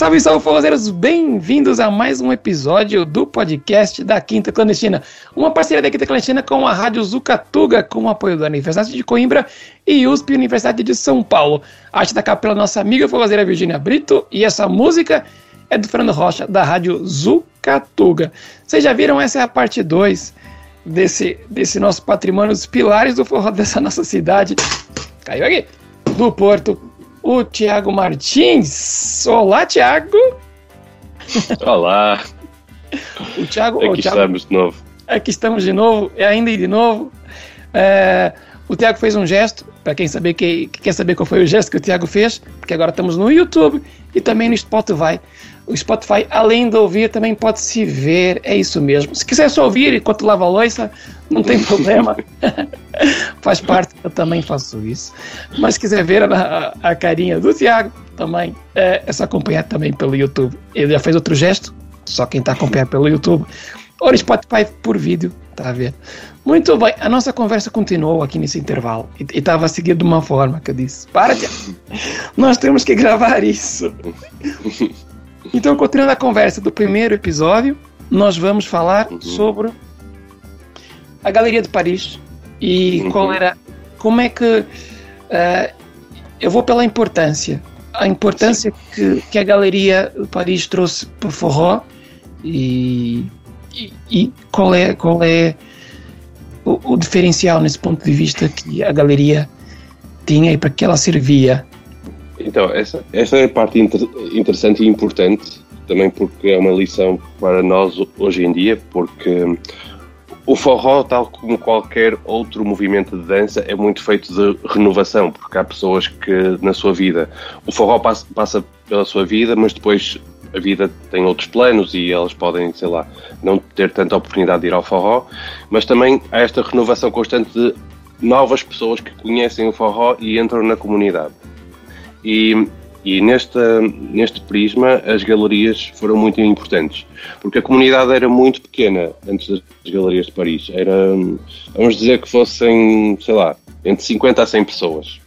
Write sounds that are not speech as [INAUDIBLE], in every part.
Salve, salve, forrozeiros! Bem-vindos a mais um episódio do podcast da Quinta Clandestina. Uma parceria da Quinta Clandestina com a Rádio Zucatuga, com o apoio da Universidade de Coimbra e USP Universidade de São Paulo. A arte da capa pela nossa amiga forrozeira Virginia Brito e essa música é do Fernando Rocha, da Rádio Zucatuga. Vocês já viram? Essa é a parte 2 desse, desse nosso patrimônio, os pilares do forró dessa nossa cidade. Caiu aqui! Do Porto o Tiago Martins. Olá, Tiago. Olá. O Tiago. Aqui o Thiago, estamos de novo. Aqui estamos de novo, é ainda e de novo. É, o Tiago fez um gesto, para quem saber que, que, quer saber qual foi o gesto que o Tiago fez, porque agora estamos no YouTube e também no Spotify. O Spotify, além de ouvir, também pode se ver, é isso mesmo. Se quiser só ouvir enquanto lava a louça, não tem problema. [LAUGHS] Faz parte, eu também faço isso. Mas se quiser ver a, a carinha do Tiago, também é, é só acompanhar também pelo YouTube. Ele já fez outro gesto, só quem está a acompanhar pelo YouTube. Ou no Spotify por vídeo, está a ver? Muito bem, a nossa conversa continuou aqui nesse intervalo e estava a seguir de uma forma que eu disse: Para, Tiago, nós temos que gravar isso. [LAUGHS] Então, continuando a conversa do primeiro episódio, nós vamos falar uhum. sobre a Galeria de Paris e uhum. qual era, como é que uh, eu vou pela importância, a importância que, que, a Galeria de Paris trouxe para o forró e, e, e, qual é qual é o, o diferencial nesse ponto de vista que a galeria tinha e para que ela servia então, essa, essa é a parte inter, interessante e importante, também porque é uma lição para nós hoje em dia, porque o forró, tal como qualquer outro movimento de dança, é muito feito de renovação, porque há pessoas que na sua vida, o forró passa, passa pela sua vida, mas depois a vida tem outros planos e elas podem, sei lá, não ter tanta oportunidade de ir ao forró, mas também há esta renovação constante de novas pessoas que conhecem o forró e entram na comunidade. E, e neste, neste prisma as galerias foram muito importantes, porque a comunidade era muito pequena antes das galerias de Paris. Era, vamos dizer que fossem, sei lá, entre 50 a 100 pessoas.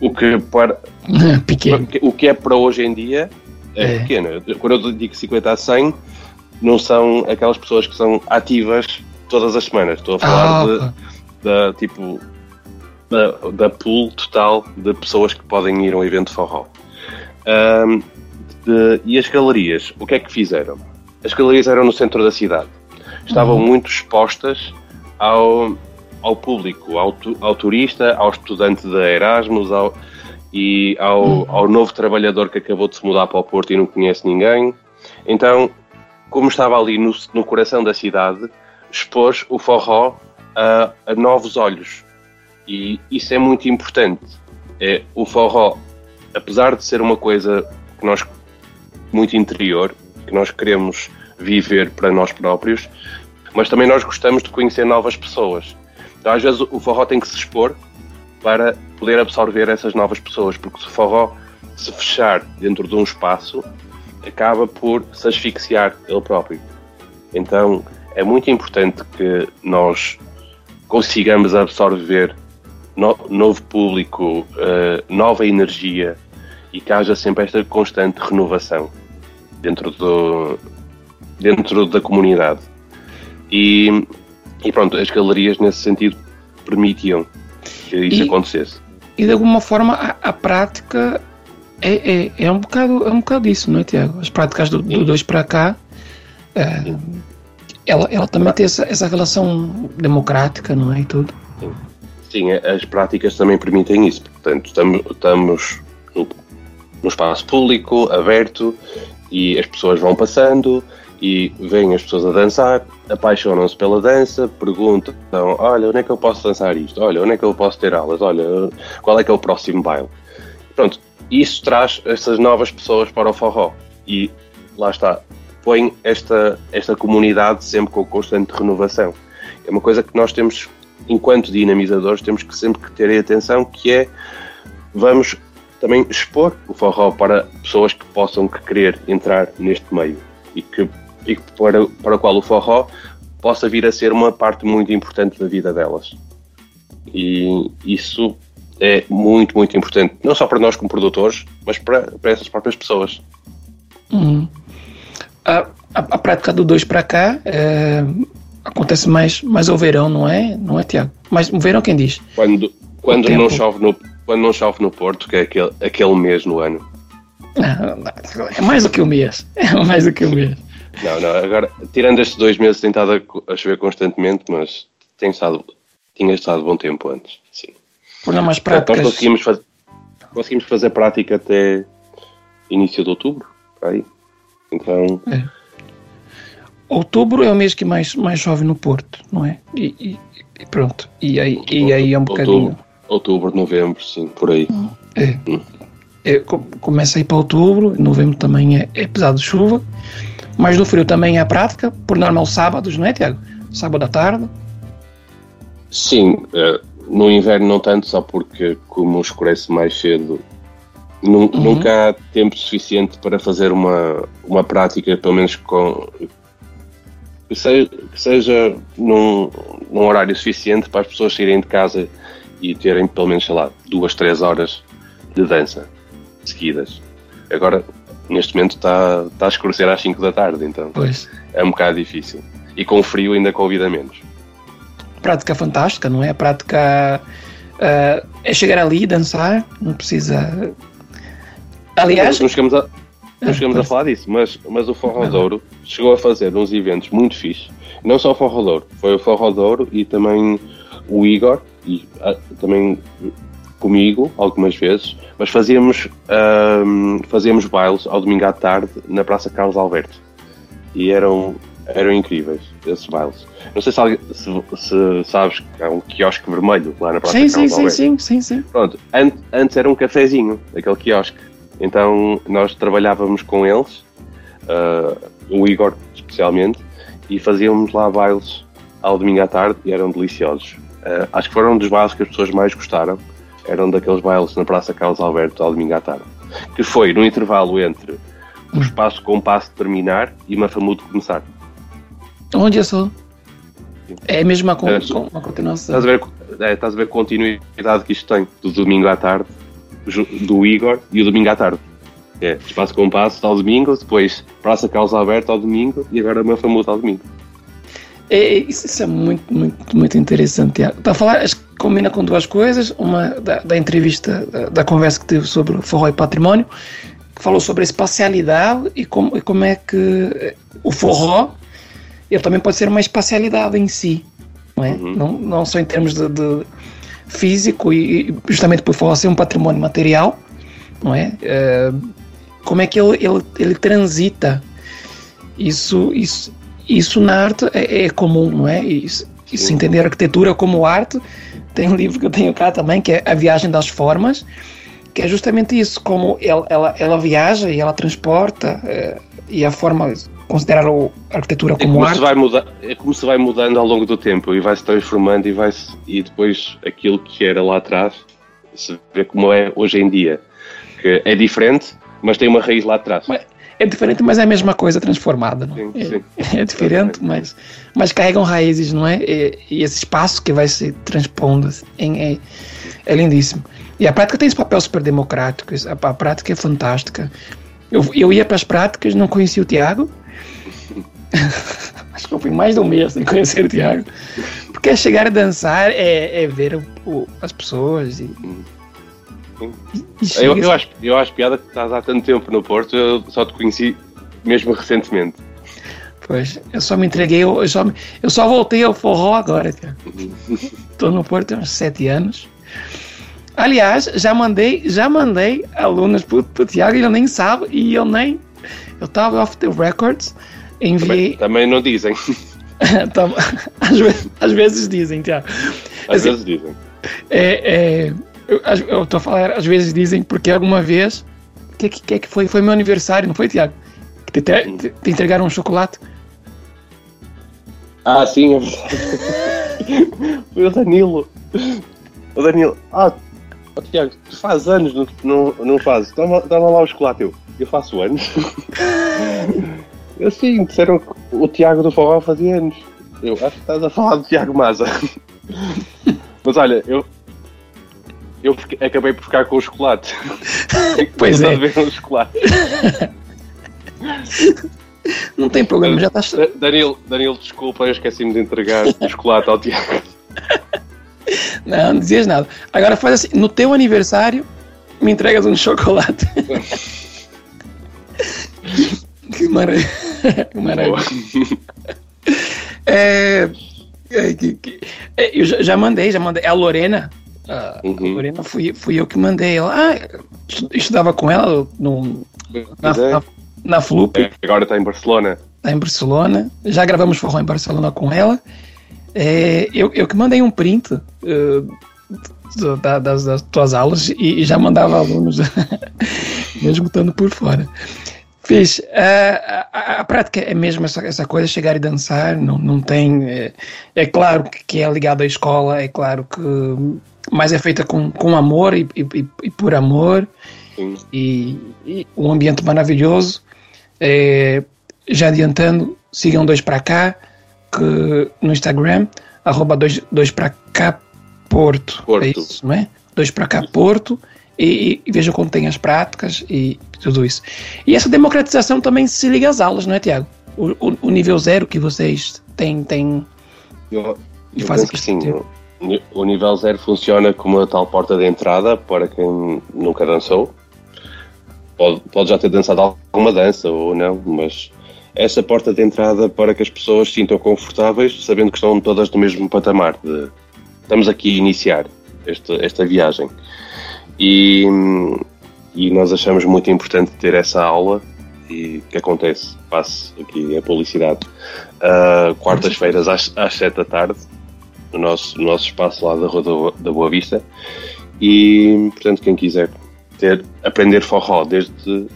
O que, para, [LAUGHS] pequeno. o que é para hoje em dia é, é. pequeno. Quando eu digo 50 a 100, não são aquelas pessoas que são ativas todas as semanas. Estou a falar ah, de, de, tipo da, da pool total de pessoas que podem ir a um evento forró. Um, de, e as galerias, o que é que fizeram? As galerias eram no centro da cidade. Estavam uhum. muito expostas ao, ao público, ao, ao turista, ao estudante de Erasmus ao, e ao, uhum. ao novo trabalhador que acabou de se mudar para o Porto e não conhece ninguém. Então, como estava ali no, no coração da cidade, expôs o forró a, a novos olhos. E isso é muito importante. É, o forró, apesar de ser uma coisa que nós muito interior, que nós queremos viver para nós próprios, mas também nós gostamos de conhecer novas pessoas. Então, às vezes, o forró tem que se expor para poder absorver essas novas pessoas, porque se o forró se fechar dentro de um espaço, acaba por se asfixiar ele próprio. Então, é muito importante que nós consigamos absorver no, novo público, uh, nova energia e que haja sempre esta constante renovação dentro, do, dentro da comunidade. E, e pronto, as galerias nesse sentido permitiam que isso e, acontecesse. E de alguma forma a, a prática é, é, é, um bocado, é um bocado disso, não é, Tiago? As práticas do, do dois para cá. É, ela, ela também tem essa, essa relação democrática, não é? E tudo. Sim. Sim, as práticas também permitem isso. Portanto, estamos no, espaço público, aberto, e as pessoas vão passando e vêm as pessoas a dançar, apaixonam-se pela dança, perguntam: olha, onde é que eu posso dançar isto? Olha, onde é que eu posso ter aulas? Olha, qual é que é o próximo baile? Pronto, isso traz essas novas pessoas para o forró e lá está, põe esta, esta comunidade sempre com constante renovação. É uma coisa que nós temos enquanto dinamizadores, temos que sempre que ter atenção que é vamos também expor o forró para pessoas que possam querer entrar neste meio e que e para, para o qual o forró possa vir a ser uma parte muito importante da vida delas. E isso é muito, muito importante, não só para nós como produtores, mas para, para essas próprias pessoas. Hum. A, a, a, prática do 2 para cá é, acontece mais, mais ao verão, não é? Não é, Tiago? Mas o verão quem diz? Quando, quando, não chove no, quando não chove no Porto, que é aquele, aquele mês no ano. é mais do que um mês. É mais do que um [LAUGHS] mês. Não, não, agora, tirando estes dois meses, tem estado a, chover constantemente, mas tem estado, tinha estado bom tempo antes, sim. Por mais práticas... Nós conseguimos, faz, conseguimos fazer prática até início de outubro, aí. Então... É. Outubro é o mês que mais, mais chove no Porto, não é? E, e, e pronto. E aí, outubro, e aí é um bocadinho... Outubro, outubro, novembro, sim, por aí. É. Hum. é começa aí para outubro, novembro também é, é pesado de chuva. Mas no frio também é a prática, por normal sábados, não é, Tiago? Sábado à tarde. Sim, uh, no inverno não tanto, só porque como escurece mais cedo, uhum. nunca há tempo suficiente para fazer uma, uma prática, pelo menos com que seja, que seja num, num horário suficiente para as pessoas saírem de casa e terem pelo menos, sei lá, duas, três horas de dança seguidas. Agora, neste momento está, está a escurecer às 5 da tarde, então pois. é um bocado difícil. E com frio ainda convida menos. Prática fantástica, não é? A prática uh, é chegar ali e dançar, não precisa. Aliás. Não, chegamos, a, não ah, chegamos a falar disso, mas, mas o Forró Douro chegou a fazer uns eventos muito fixes. Não só o Forró Douro, foi o Forró Douro e também o Igor, e uh, também comigo algumas vezes, mas fazíamos, um, fazíamos bailes ao domingo à tarde na Praça Carlos Alberto e eram, eram incríveis esses bailes. Não sei se, se, se sabes que há um quiosque vermelho lá na Praça sim, Carlos sim, Alberto. Sim, sim, sim, sim. Pronto, antes, antes era um cafezinho, aquele quiosque. Então nós trabalhávamos com eles, uh, o Igor especialmente, e fazíamos lá bailes ao domingo à tarde e eram deliciosos. Uh, acho que foram um dos bailes que as pessoas mais gostaram eram daqueles bailes na Praça Carlos Alberto ao domingo à tarde. Que foi no intervalo entre o espaço compasso terminar e Mafamudo começar. Onde é só? É a mesma con é, continuação. Estás a, ver, é, estás a ver a continuidade que isto tem do domingo à tarde, do Igor e o domingo à tarde. É, espaço compasso ao domingo, depois Praça Carlos Alberto ao domingo e agora Mafamudo ao domingo. É, isso é muito, muito, muito interessante. Está a falar, acho que combina com duas coisas. Uma da, da entrevista, da, da, conversa que teve sobre forró e património, que falou sobre a espacialidade e como, e como é que o forró ele também pode ser uma espacialidade em si, não é? Uhum. Não, não só em termos de, de físico e justamente por forró ser um patrimônio material, não é? é como é que ele, ele, ele transita isso, isso isso na arte é, é comum, não é? Isso, isso entender a arquitetura como arte. Tem um livro que eu tenho cá também, que é A Viagem das Formas, que é justamente isso, como ela, ela, ela viaja e ela transporta, é, e a forma considerar a arquitetura como, é como arte. Se vai muda, é como se vai mudando ao longo do tempo e vai se transformando e, vai -se, e depois aquilo que era lá atrás se vê como é hoje em dia. Que é diferente, mas tem uma raiz lá atrás. É diferente, mas é a mesma coisa transformada. Não? Sim, sim. É, é, diferente, mas, mas carregam raízes, não é? E, e esse espaço que vai se transpondo em, é, é, lindíssimo. E a prática tem esse papel super democrático, a, a prática é fantástica. Eu, eu ia para as práticas, não conhecia o Tiago. [LAUGHS] Acho que eu fui mais de um mês sem conhecer o Tiago. Porque é chegar a dançar, é, é ver o, o, as pessoas e, eu, eu, acho, eu acho piada que estás há tanto tempo no Porto, eu só te conheci mesmo recentemente. Pois, eu só me entreguei, eu só, eu só voltei ao forró agora, Estou no Porto há uns sete anos. Aliás, já mandei, já mandei alunas para o Tiago e ele nem sabe, e eu nem. Eu estava off the records, enviei. Também, também não dizem. [LAUGHS] às, vezes, às vezes dizem, Tiago. Às assim, vezes dizem. É, é, eu estou a falar, às vezes dizem, porque alguma vez. O que, que, que foi? Foi meu aniversário, não foi, Tiago? Que te, te, te entregaram um chocolate. Ah, sim, é Foi o Danilo. O Danilo. Ah, oh, Tiago, tu faz anos, não, não, não fazes. Toma, toma lá o chocolate. Eu, eu faço anos. [LAUGHS] Eu sim, disseram que o Tiago do Forró fazia anos. Eu acho que estás a falar do Tiago Maza. [LAUGHS] Mas olha, eu, eu acabei por ficar com o chocolate. [LAUGHS] pois é. ver um chocolate. [LAUGHS] Não tem problema, já estás. Danilo, Danilo, desculpa, eu esqueci-me de entregar o chocolate ao Tiago. Não, não dizias nada. Agora faz assim: no teu aniversário, me entregas um chocolate. Que maravilha. [LAUGHS] Maravilha. É, é, é, eu já, já, mandei, já mandei. A Lorena. A, uhum. a Lorena fui, fui eu que mandei. Ela, ah, estudava com ela no, na, é. na, na Flup. É, agora está em Barcelona. Está em Barcelona. Já gravamos forró em Barcelona com ela. É, eu, eu que mandei um print uh, da, das, das, tuas aulas e, e já mandava alunos, [LAUGHS] mesmo estando por fora. Fiz. Uh, a, a, prática é mesmo essa, essa coisa, chegar e dançar, não, não tem. É, é, claro que é ligado à escola, é claro que. Mas é feita com, com amor e, e, e por amor. E, e, um ambiente maravilhoso. É, já adiantando, sigam dois para cá que no Instagram, arroba dois, dois para cá Porto. Porto. É isso, não é? Dois para cá Porto. E, e, vejam como tem as práticas e tudo isso. E essa democratização também se liga às aulas, não é, Tiago? O, o, o, nível zero que vocês têm. têm eu, eu penso que sim. O nível zero funciona como a tal porta de entrada para quem nunca dançou. Pode, pode já ter dançado alguma dança ou não, mas essa porta de entrada para que as pessoas se sintam confortáveis, sabendo que estão todas no mesmo patamar. De, estamos aqui a iniciar esta, esta viagem. E, e nós achamos muito importante ter essa aula e que acontece, passe aqui a publicidade, uh, quartas-feiras às, às 7 da tarde, no nosso, no nosso espaço lá da Rua da Boa Vista. E, portanto, quem quiser ter, aprender forró desde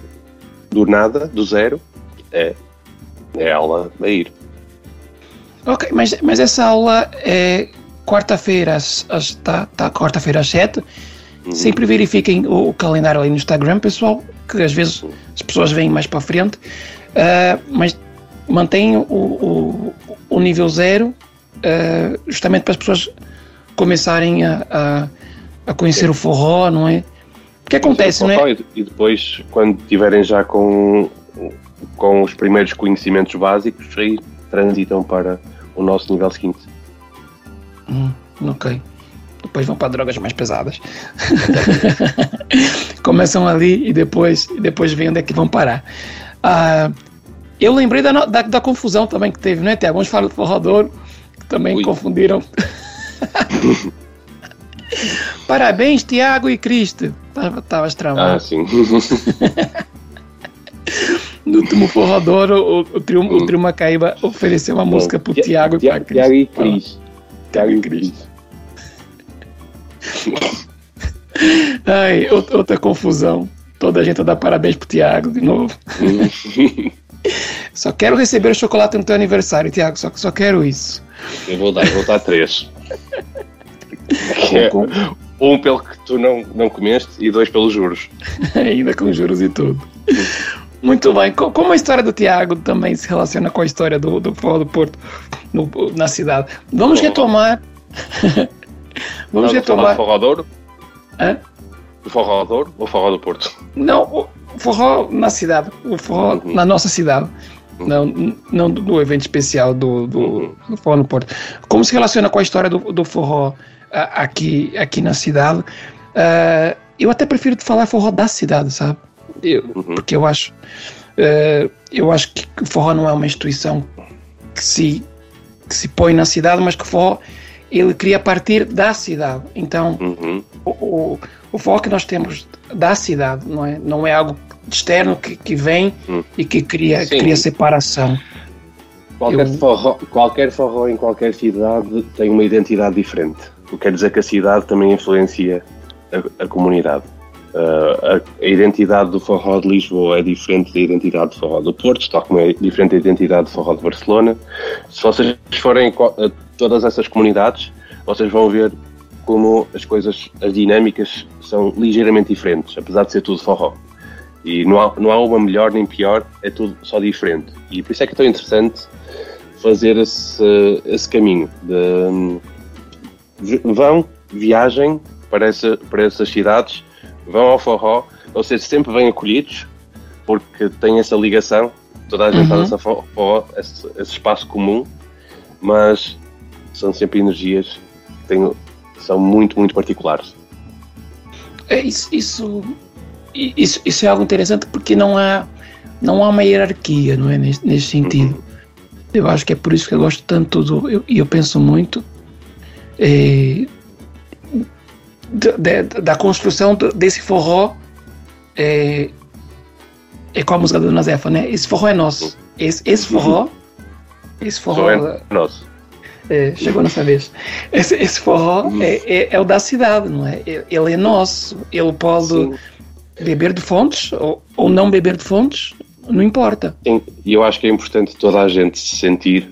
do nada, do zero, é é aula a ir. Ok, mas, mas essa aula é quarta-feira às, às, tá, tá quarta-feira às 7. Uhum. Sempre verifiquem o, o, calendário ali no Instagram, pessoal, que às vezes uhum. as pessoas vêm mais para frente. Uh, mas mantenham o, o, o nível zero, uh, justamente para as pessoas começarem a, a, a conhecer o forró, não é? O que acontece, não é? E depois, quando estiverem já com com os primeiros conhecimentos básicos, aí transitam para o nosso nível seguinte. Hum, ok. Depois vão para drogas mais pesadas. [LAUGHS] Começam ali e depois, e depois veem onde é que vão parar. Ah, eu lembrei da, da, da, confusão também que teve, né? Tem alguns falam do forrador que também Ui. confundiram. [LAUGHS] Parabéns, Tiago e Cristo. Tava travado. Ah, sim. No último forrador, o, o, trio, o trio Macaíba ofereceu uma música pro Tiago e pra Cris. Tiago e Cris. Tiago e Cris. [LAUGHS] Ai, outra confusão. Toda a gente dá parabéns pro Tiago de novo. [LAUGHS] só quero receber o chocolate no teu aniversário, Tiago. Só, só quero isso. Eu vou dar, vou dar três. [LAUGHS] é, um pelo que tu não, não comeste e dois pelos juros. Ainda com juros e tudo. Muito bem. Como a história do Tiago também se relaciona com a história do, do do Porto no, na cidade? Vamos retomar. Vamos retomar. Forrador? Hã? O Forrador ou o Forró do Porto? Não, o Forró na cidade. O Forró uhum. na nossa cidade. Uhum. Não, não do evento especial do, do, uhum. do, Forró no Porto. Como se relaciona com a história do, do Forró aqui, aqui na cidade? Uh, eu até prefiro falar Forró da cidade, sabe? Eu, uhum. Porque eu acho, uh, eu acho que o forró não é uma instituição que se, que se põe na cidade, mas que o forró ele cria partir da cidade. Então, uhum. o, o, o forró que nós temos da cidade, não é, não é algo externo que, que vem uhum. e que cria, cria separação. Qualquer, eu... forró, qualquer forró em qualquer cidade tem uma identidade diferente. O que quer dizer que a cidade também influencia a, a comunidade. Uh, a, identidade do forró de Lisboa é diferente da identidade do forró do Porto, tal como é diferente da identidade do forró de Barcelona. Se vocês forem a todas essas comunidades, vocês vão ver como as coisas, as dinâmicas são ligeiramente diferentes, apesar de ser tudo forró. E não há, não há uma melhor nem pior, é tudo só diferente. E por isso é que é tão interessante fazer esse, esse caminho de vão, viajem para, essa, para essas cidades vão ao forró, vocês sempre bem acolhidos, porque têm essa ligação toda a gente uhum. essa forró, esse, esse, espaço comum, mas são sempre energias que têm, são muito, muito particulares. É, isso, isso, isso, isso é algo interessante porque não há, não há uma hierarquia, não é? Neste, neste sentido. Uhum. Eu acho que é por isso que eu gosto tanto do. E eu, eu, penso muito é, de, da construção desse forró. É, é com a música do Nazefa, né? Esse forró é nosso. Esse, esse forró. Esse forró. É nosso. É, chegou nessa vez. Esse, esse forró é, é, é, o da cidade, não é? Ele é nosso. Ele pode Sim. beber de fontes ou, ou não beber de fontes, não importa. E eu acho que é importante toda a gente se sentir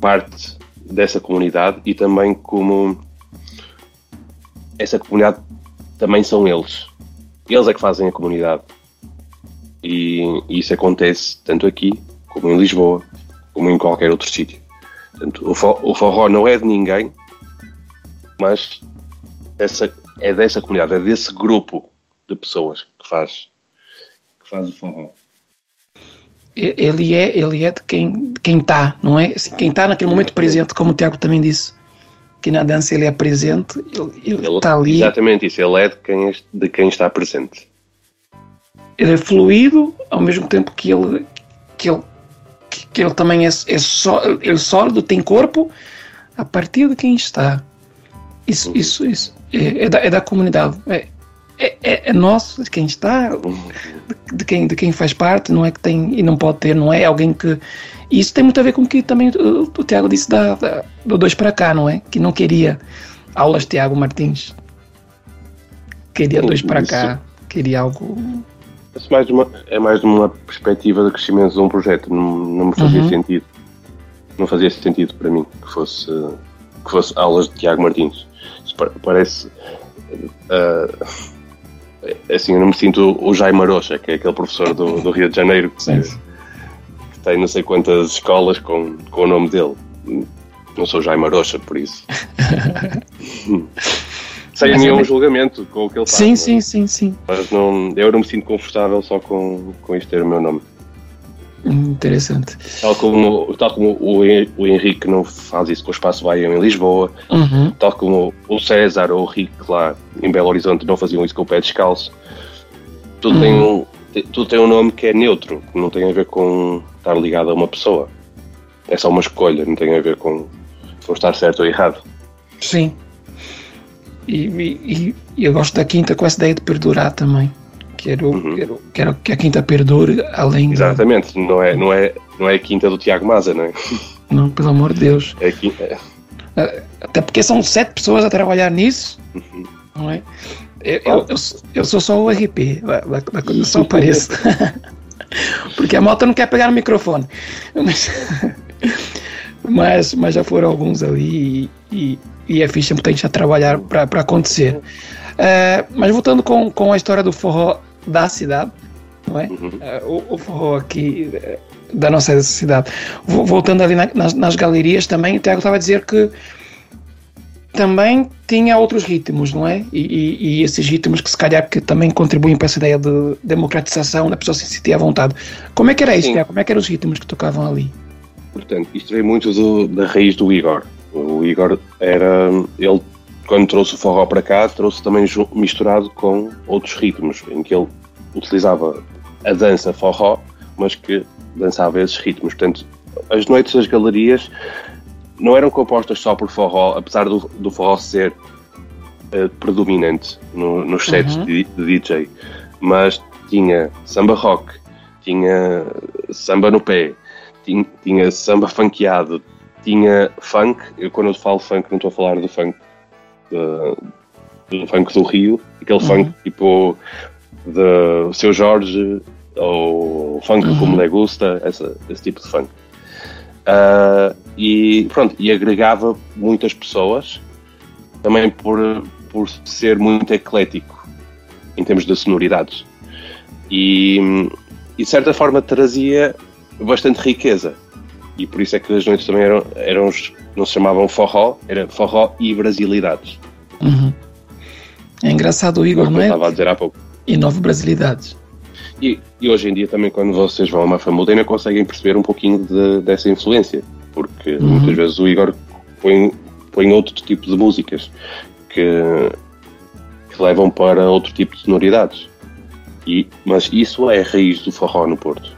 parte dessa comunidade e também como essa comunidade também são eles. Eles é que fazem a comunidade. E, isso acontece tanto aqui como em Lisboa, como em qualquer outro sítio. Portanto, o, o forró não é de ninguém, mas essa, é dessa comunidade, é desse grupo de pessoas que faz, que faz o forró ele é, ele é de quem quem está, não é? Assim, quem está naquele momento presente, como o Tiago também disse, que na dança ele é presente, ele está ali. Exatamente isso, ele é de quem, de quem está presente. Ele é fluido, ao mesmo tempo que ele, que ele, que ele também é, é só, ele é sólido, tem corpo, a partir de quem está. Isso, isso, isso. É, é, da, é da comunidade. É, é, é, é, nosso, de quem está, de, de, quem, de quem faz parte, não é que tem e não pode ter, não é alguém que. E isso tem muito a ver com o que também o, o Tiago disse da, da, do dois para cá, não é? Que não queria aulas Tiago Martins. Queria dois para cá, queria algo. É mais, uma, é mais de uma perspectiva de crescimento de um projeto, não, não me fazia uhum. sentido. Não fazia sentido para mim que fosse, que fosse aulas de Tiago Martins. Isso parece. Uh, assim, eu não me sinto o Jaime Arocha, que é aquele professor do, do Rio de Janeiro que, que, tem não sei quantas escolas com, com o nome dele. Não sou Jaime Arocha, por isso. [LAUGHS] Sem Mas nenhum é... julgamento com o que ele faz. Sim, sim, sim, sim. Mas não, eu não me sinto confortável só com, com isto ter o meu nome. Interessante. Tal como, tal como o, o Henrique não faz isso com o Espaço Bahia em Lisboa, uhum. tal como o César ou o Rick lá em Belo Horizonte não faziam isso com o pé descalço. Tudo, uhum. tem um, tudo tem um nome que é neutro, que não tem a ver com estar ligado a uma pessoa. É só uma escolha, não tem a ver com, com estar certo ou errado. Sim. E, e, e eu gosto da quinta com essa ideia de perdurar também. Quero, uhum. quero, quero que a quinta perdure além Exatamente, não, é, não, é, não é a quinta do Tiago Maza, não é? [LAUGHS] Não, pelo amor de Deus. É quinta. É. Até porque são sete pessoas a trabalhar nisso, uhum. não é? Eu, eu, eu, eu, sou só o RP, da, da, da só apareço. [LAUGHS] porque a moto não quer pegar no microfone. Mas, [LAUGHS] mas, mas já foram alguns ali e, e, e é ficha muita gente a trabalhar para acontecer. Uh, mas voltando com, com a história do forró da cidade, não é? Uhum. Uh, o, o, forró aqui uh, da nossa cidade. Voltando ali na, nas, nas, galerias também, o Tiago estava a dizer que também tinha outros ritmos, não é? E, e, e, esses ritmos que se calhar que também contribuem para essa ideia de democratização, da pessoa se sentir à vontade. Como é que era isso, Tiago? Como é que eram os ritmos que tocavam ali? Portanto, isto veio muito do, da raiz do Igor. O Igor era. Ele quando trouxe o forró para cá, trouxe também misturado com outros ritmos, em que ele utilizava a dança forró, mas que dançava esses ritmos. Portanto, as noites das galerias não eram compostas só por forró, apesar do, do forró ser uh, predominante no, nos sets uhum. de, de, DJ, mas tinha samba rock, tinha samba no pé, tinha, tinha samba funkeado, tinha funk. Eu, quando eu falo funk, não estou a falar do funk do funk do Rio, aquele uhum. funk tipo de Seu Jorge ou funk uhum. como le gusta, essa, esse tipo de funk. Uh, e pronto, e agregava muitas pessoas também por, por ser muito eclético em termos de sonoridades e, e de certa forma trazia bastante riqueza e por isso é que as noites também eram, eram não se chamavam forró, era forró e brasilidades. Uhum. É engraçado o Igor, não, não é? Estava a dizer há pouco. E nove brasilidades. e, e, hoje em dia também quando vocês vão a uma famuda ainda conseguem perceber um pouquinho de, dessa influência, porque uhum. muitas vezes o Igor põe, põe outro tipo de músicas que, que levam para outro tipo de sonoridades. E, mas isso é a raiz do forró no Porto.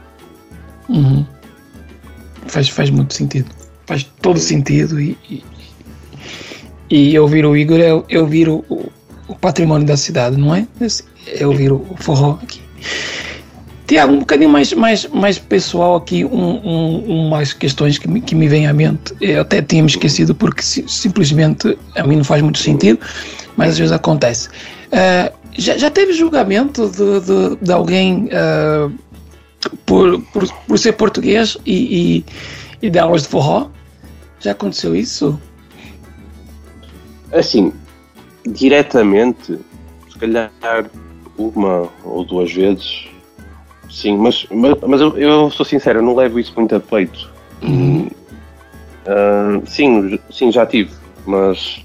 Uhum. Faz, faz muito sentido. Faz todo sentido e, e, e ouvir o Igor é, é ouvir o, o, património da cidade, não é? É ouvir o, forró aqui. Tiago, um bocadinho mais, mais, mais pessoal aqui, um, um, um, mais questões que me, que me vêm à mente. Eu até tinha me esquecido porque simplesmente a mim não faz muito sentido, mas às vezes acontece. Uh, já, já teve julgamento de, de, de alguém uh, por, por, por, ser português e, e, e dar aulas de forró? Já aconteceu isso? Assim, diretamente, se calhar uma ou duas vezes, sim, mas, mas, mas eu, eu, sou sincero, eu não levo isso muito a peito. Uhum. Uh, sim, sim, já tive, mas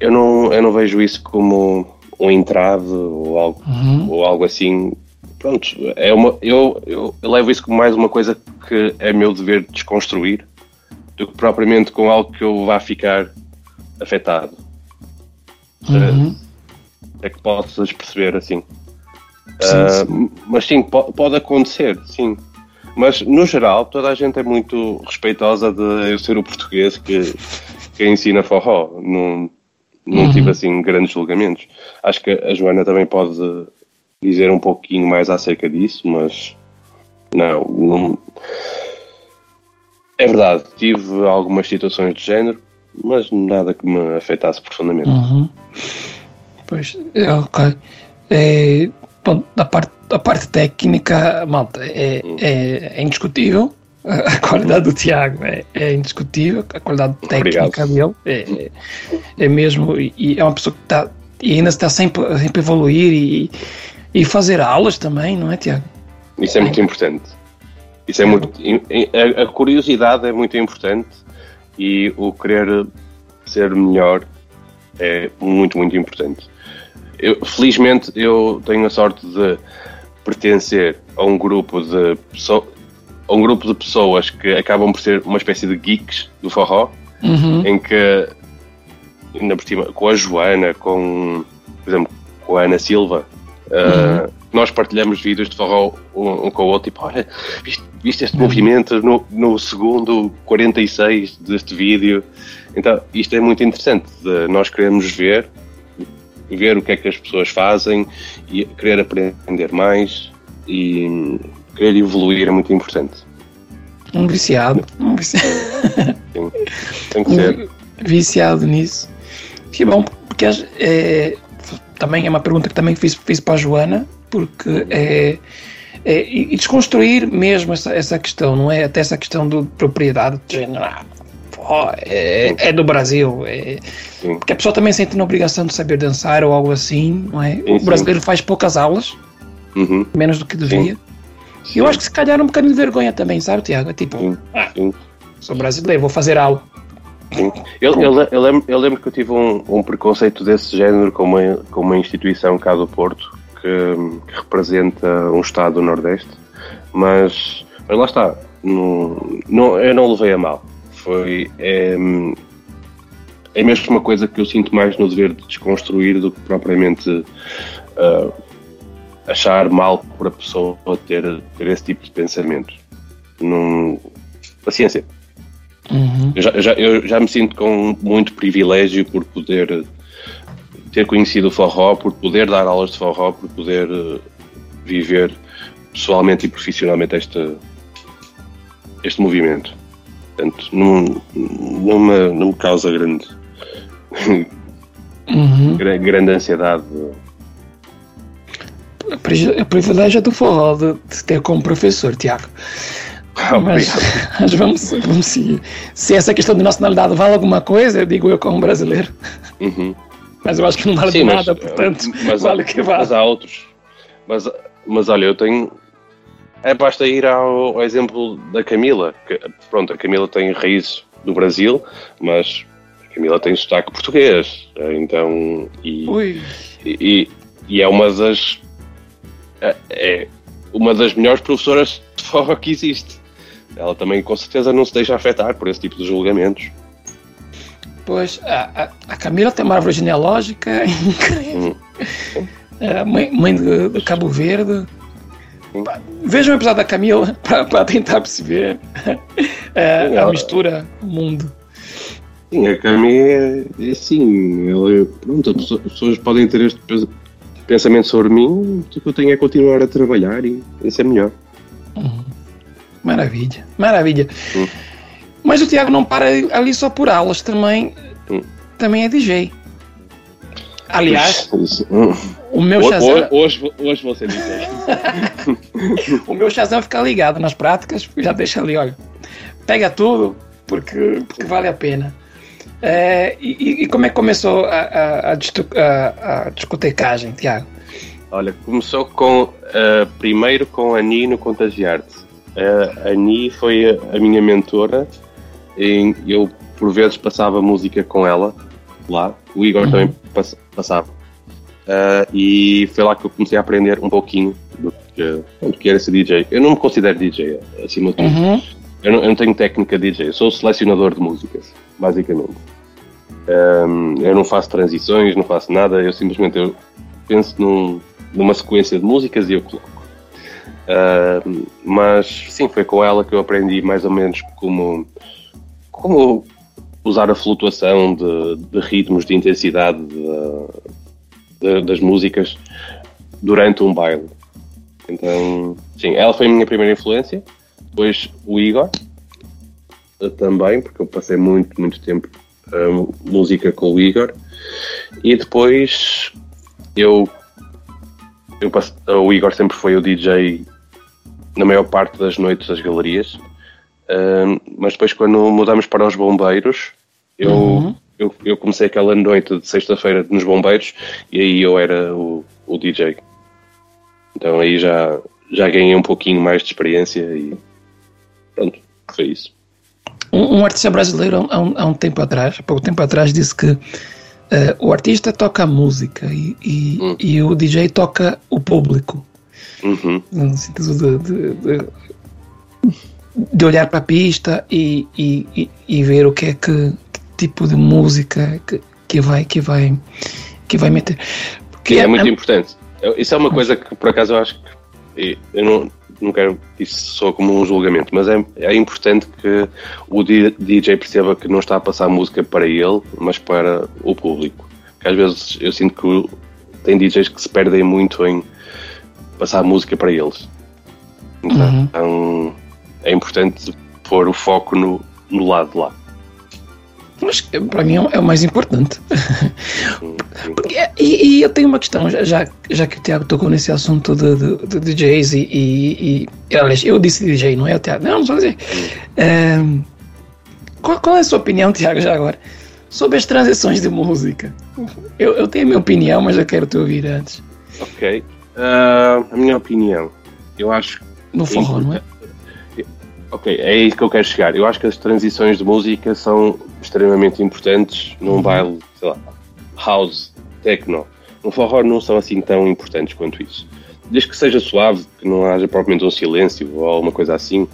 eu não, eu não vejo isso como um entrave ou algo, uhum. ou algo assim. Pronto, é uma, eu, eu, eu, levo isso como mais uma coisa que é meu dever desconstruir do que propriamente com algo que eu vá ficar afetado. Uhum. É que possas perceber assim. Sim, uh, sim. Mas sim, pode, pode acontecer, sim. Mas no geral, toda a gente é muito respeitosa de eu ser o português que, que ensina forró. Não, não uhum. tive assim grandes julgamentos. Acho que a Joana também pode dizer um pouquinho mais acerca disso, mas não, não... é verdade, tive algumas situações de género, mas nada que me afetasse profundamente. Uhum. Pois, é, ok. É, bom, da parte, da parte técnica, malta, é, hum. é, é indiscutível [LAUGHS] a qualidade do Tiago é, é, indiscutível, a qualidade técnica dele é, é, mesmo, e é uma pessoa que está e ainda está sempre, sempre a evoluir e, e fazer aulas também, não é, Tiago? Isso é muito importante. Isso é, é muito. A, curiosidade é muito importante e o querer ser melhor é muito, muito importante. Eu, felizmente, eu tenho a sorte de pertencer a um grupo de pessoas a um grupo de pessoas que acabam por ser uma espécie de geeks do forró, uhum. em que, ainda por cima, com a Joana, com, por exemplo, com a Ana Silva, uh, uhum. uh, nós partilhamos vídeos de forró um, um com o outro, tipo, olha, viste, viste este uhum. movimento no, no segundo 46 deste vídeo? Então, isto é muito interessante, nós queremos ver, ver o que é que as pessoas fazem e querer aprender mais e querer evoluir é muito importante. Um viciado. Um viciado. Sim, tem que um ser. Viciado nisso. Que bom, porque é, também é uma pergunta que também fiz, fiz para a Joana, porque é, é e desconstruir mesmo essa, essa questão, não é? Até essa questão de propriedade de género. Ah, é, é, do Brasil. É, porque a pessoa também sente na obrigação de saber dançar ou algo assim, não é? Sim, o brasileiro faz poucas aulas, uhum. menos do que devia. Sim. Sim. Eu acho que se calhar um bocadinho de vergonha também, sabe, Tiago? É tipo, sim, ah, sim. sou brasileiro, vou fazer algo. Eu, eu, eu, lembro, eu lembro que eu tive um, um, preconceito desse género com uma, com uma instituição cá do Porto que, que representa um Estado do Nordeste, mas, mas lá está, não, não, eu não levei a mal. Foi. É, é mesmo uma coisa que eu sinto mais no dever de desconstruir do que propriamente uh, achar mal por a pessoa ter, ter esse tipo de pensamento. Num, paciência. Uhum. Eu, já, eu, já, eu, já, me sinto com muito privilégio por poder ter conhecido o forró, por poder dar aulas de forró, por poder uh, viver pessoalmente e profissionalmente este, este movimento. Portanto, não, não, me, não me causa grande, uhum. [LAUGHS] grande ansiedade a privilégio do forró de ter como professor, Tiago. Mas, mas, vamos, vamos seguir. Se essa questão de nacionalidade vale alguma coisa, eu digo eu como brasileiro. Uhum. Mas eu acho que não vale Sim, nada, portanto, mas, vale o que vale. Mas há outros. Mas, mas olha, eu tenho. É, basta ir ao, ao exemplo da Camila. Que, pronto, a Camila tem raízes do Brasil, mas a Camila tem sotaque português. Então. E, e, e, é uma das é, é uma das melhores professoras de forró que existe. Ela também, com certeza, não se deixa afetar por esse tipo de julgamentos. Pois, a, a, Camila tem uma árvore genealógica [LAUGHS] incrível. Hum. É, mãe, mãe de, de Cabo Verde. Veja um episódio da Camila [LAUGHS] para tentar perceber é, a mistura mundo. Sim, a Camila é, é assim, ela, pronto, as pessoas podem ter este pensamento sobre mim, o que eu tenho é continuar a trabalhar e isso é melhor. Uhum. Maravilha, maravilha. Uhum. Mas o Tiago não para ali só por aulas, também, uhum. também é DJ. Aliás, o meu Shazam. Hoje, hoje ser DJ. [LAUGHS] o meu Shazam fica ligado nas práticas, já deixa ali, olha. Pega tudo, porque, porque vale a pena. É, e, e, como é que começou a, a, a, a discotecagem, Tiago? Olha, começou com uh, primeiro com a Ani no Contagiarte. A Ani foi a, minha mentora. E eu por vezes passava música com ela lá. O Igor uhum. também pass passava. Uh, e foi lá que eu comecei a aprender um pouquinho do que, do que era ser DJ. Eu não me considero DJ, acima de tudo. Uhum. Eu, não, eu, não, tenho técnica DJ, eu sou selecionador de músicas, basicamente. Um, eu não faço transições, não faço nada, eu simplesmente eu penso num, numa sequência de músicas e eu coloco. Uh, mas sim, foi com ela que eu aprendi mais ou menos como, como usar a flutuação de, de ritmos, de intensidade de, de, das músicas durante um baile. Então, sim, ela foi a minha primeira influência. Depois o Igor também, porque eu passei muito, muito tempo música com o Igor. E depois eu, eu o Igor sempre foi o DJ na maior parte das noites das galerias. Uh, mas depois quando mudamos para os bombeiros, eu, uhum. eu, eu, comecei aquela noite de sexta-feira nos bombeiros e aí eu era o, o DJ. Então aí já, já ganhei um pouquinho mais de experiência e pronto, foi isso. Um, um artista brasileiro há um, há um, tempo atrás, há pouco tempo atrás, disse que uh, o artista toca a música e, e, hum. e, o DJ toca o público. Uhum. No sentido de, de, de, de olhar para a pista e, e, e, ver o que é que, que tipo de música que, que, vai, que, vai, que vai meter. Porque é, é muito é, importante. Isso é uma coisa que por acaso eu acho que eu não, não quero isso só como um julgamento, mas é, é importante que o DJ perceba que não está a passar música para ele, mas para o público. Porque às vezes eu sinto que tem DJs que se perdem muito em passar música para eles. Então uhum. é importante pôr o foco no, no lado de lá. Mas para mim é o mais importante. Porque, e, e, eu tenho uma questão, já, já que o Tiago tocou nesse assunto de, de, de DJs e, e, e, Aliás, eu disse DJ, não é o Tiago? Não, não só dizer. É, qual, qual, é a sua opinião, Tiago, já agora, sobre as transições de música? Eu, eu tenho a minha opinião, mas eu quero te ouvir antes. Ok. Uh, a minha opinião, eu acho. No forró, não é? Ok, é isso que eu quero chegar. Eu acho que as transições de música são extremamente importantes num baile, sei lá, house, techno. No forró não são assim tão importantes quanto isso. Desde que seja suave, que não haja propriamente um silêncio ou alguma coisa assim,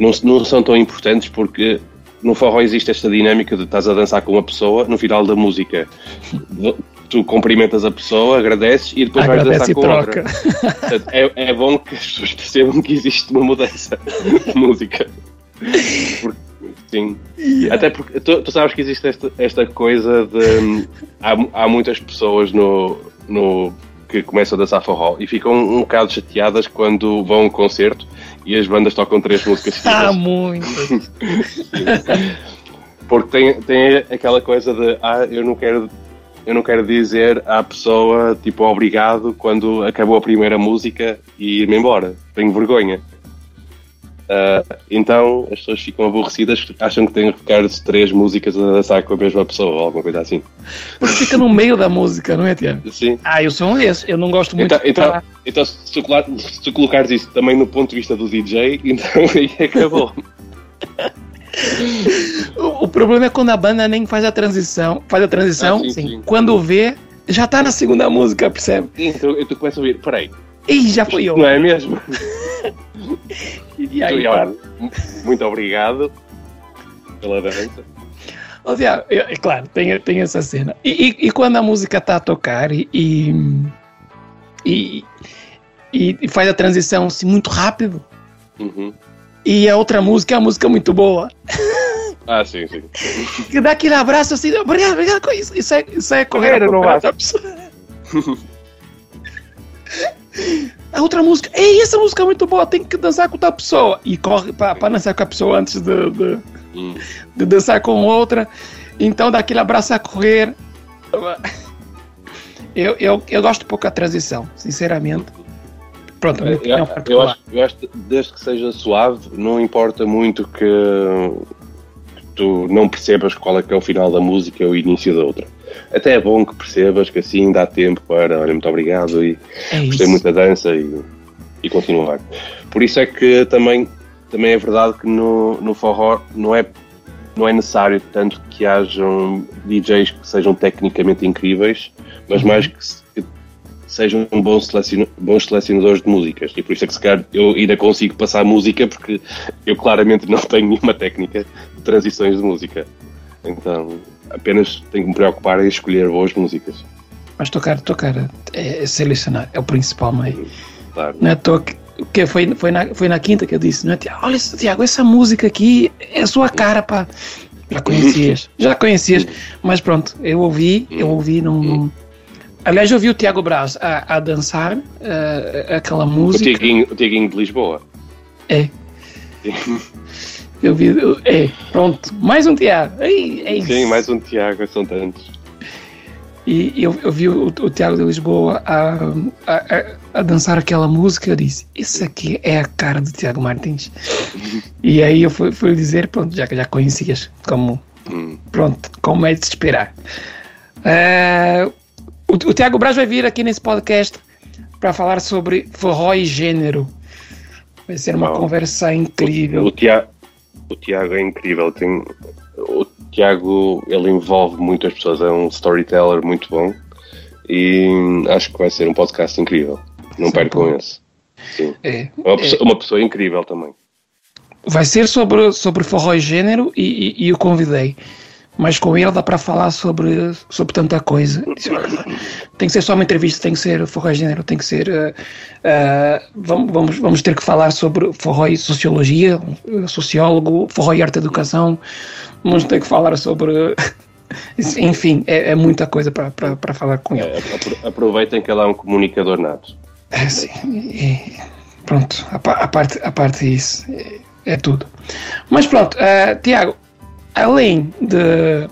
não, não são tão importantes porque no forró existe esta dinâmica de estás a dançar com uma pessoa, no final da música [LAUGHS] tu cumprimentas a pessoa, agradeces e depois Agradece vais dançar com troca. outra. Portanto, é, é bom que as pessoas percebam que existe uma mudança de [LAUGHS] música. Porque, sim. Yeah. Até porque tu, tu, sabes que existe esta, esta coisa de. Há, há muitas pessoas no, no, que começam a dançar forró e ficam um, bocado chateadas quando vão a um concerto e as bandas tocam três músicas seguidas. Há muito! [LAUGHS] Porque tem, tem aquela coisa de ah, eu não quero eu não quero dizer à pessoa, tipo, obrigado quando acabou a primeira música e ir-me embora. Tenho vergonha. Uh, então as pessoas ficam aborrecidas, acham que têm que ficar três músicas a dançar com a mesma pessoa ou alguma coisa assim. Porque fica no meio da música, não é, Tiago? Sim. Ah, eu sou um desses, eu não gosto muito então, de então, então se, tu, se tu colocares isso também no ponto de vista do DJ, então [LAUGHS] aí acabou. O, o, problema é quando a banda nem faz a transição. Faz a transição, ah, sim, sim. quando vê, já tá na segunda música, percebe? Então tu começa a ouvir, peraí, E já foi eu. Não é mesmo? [LAUGHS] e aí, Tiago, muito obrigado pela dança. É claro, tem, tem essa cena. E, e, e, quando a música está a tocar e, e, e, faz a transição assim, muito rápido, uhum. E a outra música é uma música muito boa. Ah, sim, sim. Que dá aquele abraço assim, obrigado, obrigado com isso. Isso é, isso é correr, não vai. A outra música, ei, essa música é muito boa, tem que dançar com outra pessoa. E corre para dançar com a pessoa antes de, de, hum. de, dançar com outra. Então dá aquele abraço a correr. Eu, eu, eu gosto pouco da transição, sinceramente. Pronto, eu, eu, eu, acho, eu acho que desde que seja suave, não importa muito que, que tu não percebas qual é que é o final da música ou o início da outra até é bom que percebas que assim dá tempo para, olha, muito obrigado e é gostei muito da dança e, e continuar. Por isso é que também, também é verdade que no, no forró não é, não é necessário tanto que hajam DJs que sejam tecnicamente incríveis, mas uhum. mais que, que sejam bons, selecion, bons selecionadores de músicas. E por isso é que se calhar eu ainda consigo passar música porque eu claramente não tenho nenhuma técnica de transições de música. Então, apenas tenho que me preocupar em escolher boas músicas. Mas tocar, tocar, é, é selecionar, é o principal meio. Claro. Não é toque, que foi, foi, na, foi na quinta que eu disse, não é, Tiago? Olha, Tiago, essa música aqui é a sua cara, pá. Já conhecias, [LAUGHS] já conhecias, mas pronto, eu ouvi, eu ouvi num. num... Aliás, eu ouvi o Tiago Braz a, a dançar uh, aquela música. O Tiaguinho, o Tiaguinho de Lisboa. É. Eu vi. É, pronto, mais um Tiago. Ei, é isso. Sim, mais um Tiago, são tantos. E eu, eu vi o, o Tiago de Lisboa a, a, a, dançar aquela música. Eu disse: Isso aqui é a cara do Tiago Martins. [LAUGHS] e aí eu fui, fui dizer: Pronto, já que já conhecias, como. Hum. Pronto, como é de se esperar. Uh, o, o Tiago Braz vai vir aqui nesse podcast para falar sobre forró e gênero. Vai ser uma conversa incrível. O, o, Tiago, o Tiago é incrível. Tem, o Tiago ele envolve muitas pessoas, é um storyteller muito bom e acho que vai ser um podcast incrível. Não perco com esse. Sim. É, uma, pessoa, é. uma pessoa incrível também. Vai ser sobre, sobre forró e gênero e, e, e o convidei mas com ele dá para falar sobre, sobre tanta coisa. Tem que ser só uma entrevista, tem que ser forró gênero, tem que ser. Uh, uh, vamos, vamos ter que falar sobre forró e sociologia, sociólogo, forró e arte educação, vamos ter que falar sobre. [LAUGHS] Enfim, é, é muita coisa para falar com ele. É, aproveitem que ele é um comunicador nato. É, sim. E, pronto, a, a, parte, a parte disso é, é tudo. Mas pronto, uh, Tiago, além de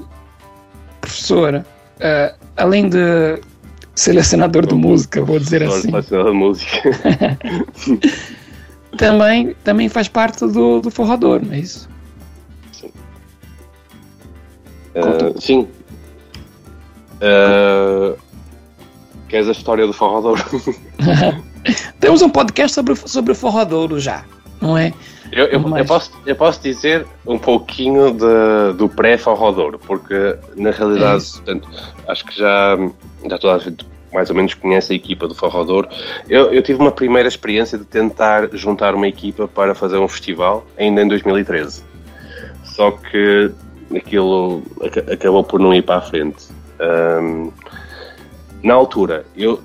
professora, uh, além de selecionador de música, vou dizer assim. Selecionador de música. [LAUGHS] também, também faz parte do, do forrador, não é isso? Sim. Uh, sim. Uh, queres a história do forrador? [LAUGHS] Temos um podcast sobre, sobre o forradouro já, não é? Eu, eu, eu, posso, eu posso dizer um pouquinho de, do pré-Forrodouro, porque na realidade, é portanto, acho que já, já toda a gente mais ou menos conhece a equipa do Forrodouro. Eu, eu tive uma primeira experiência de tentar juntar uma equipa para fazer um festival, ainda em 2013. Só que aquilo acabou por não ir para a frente. Um, na altura, eu,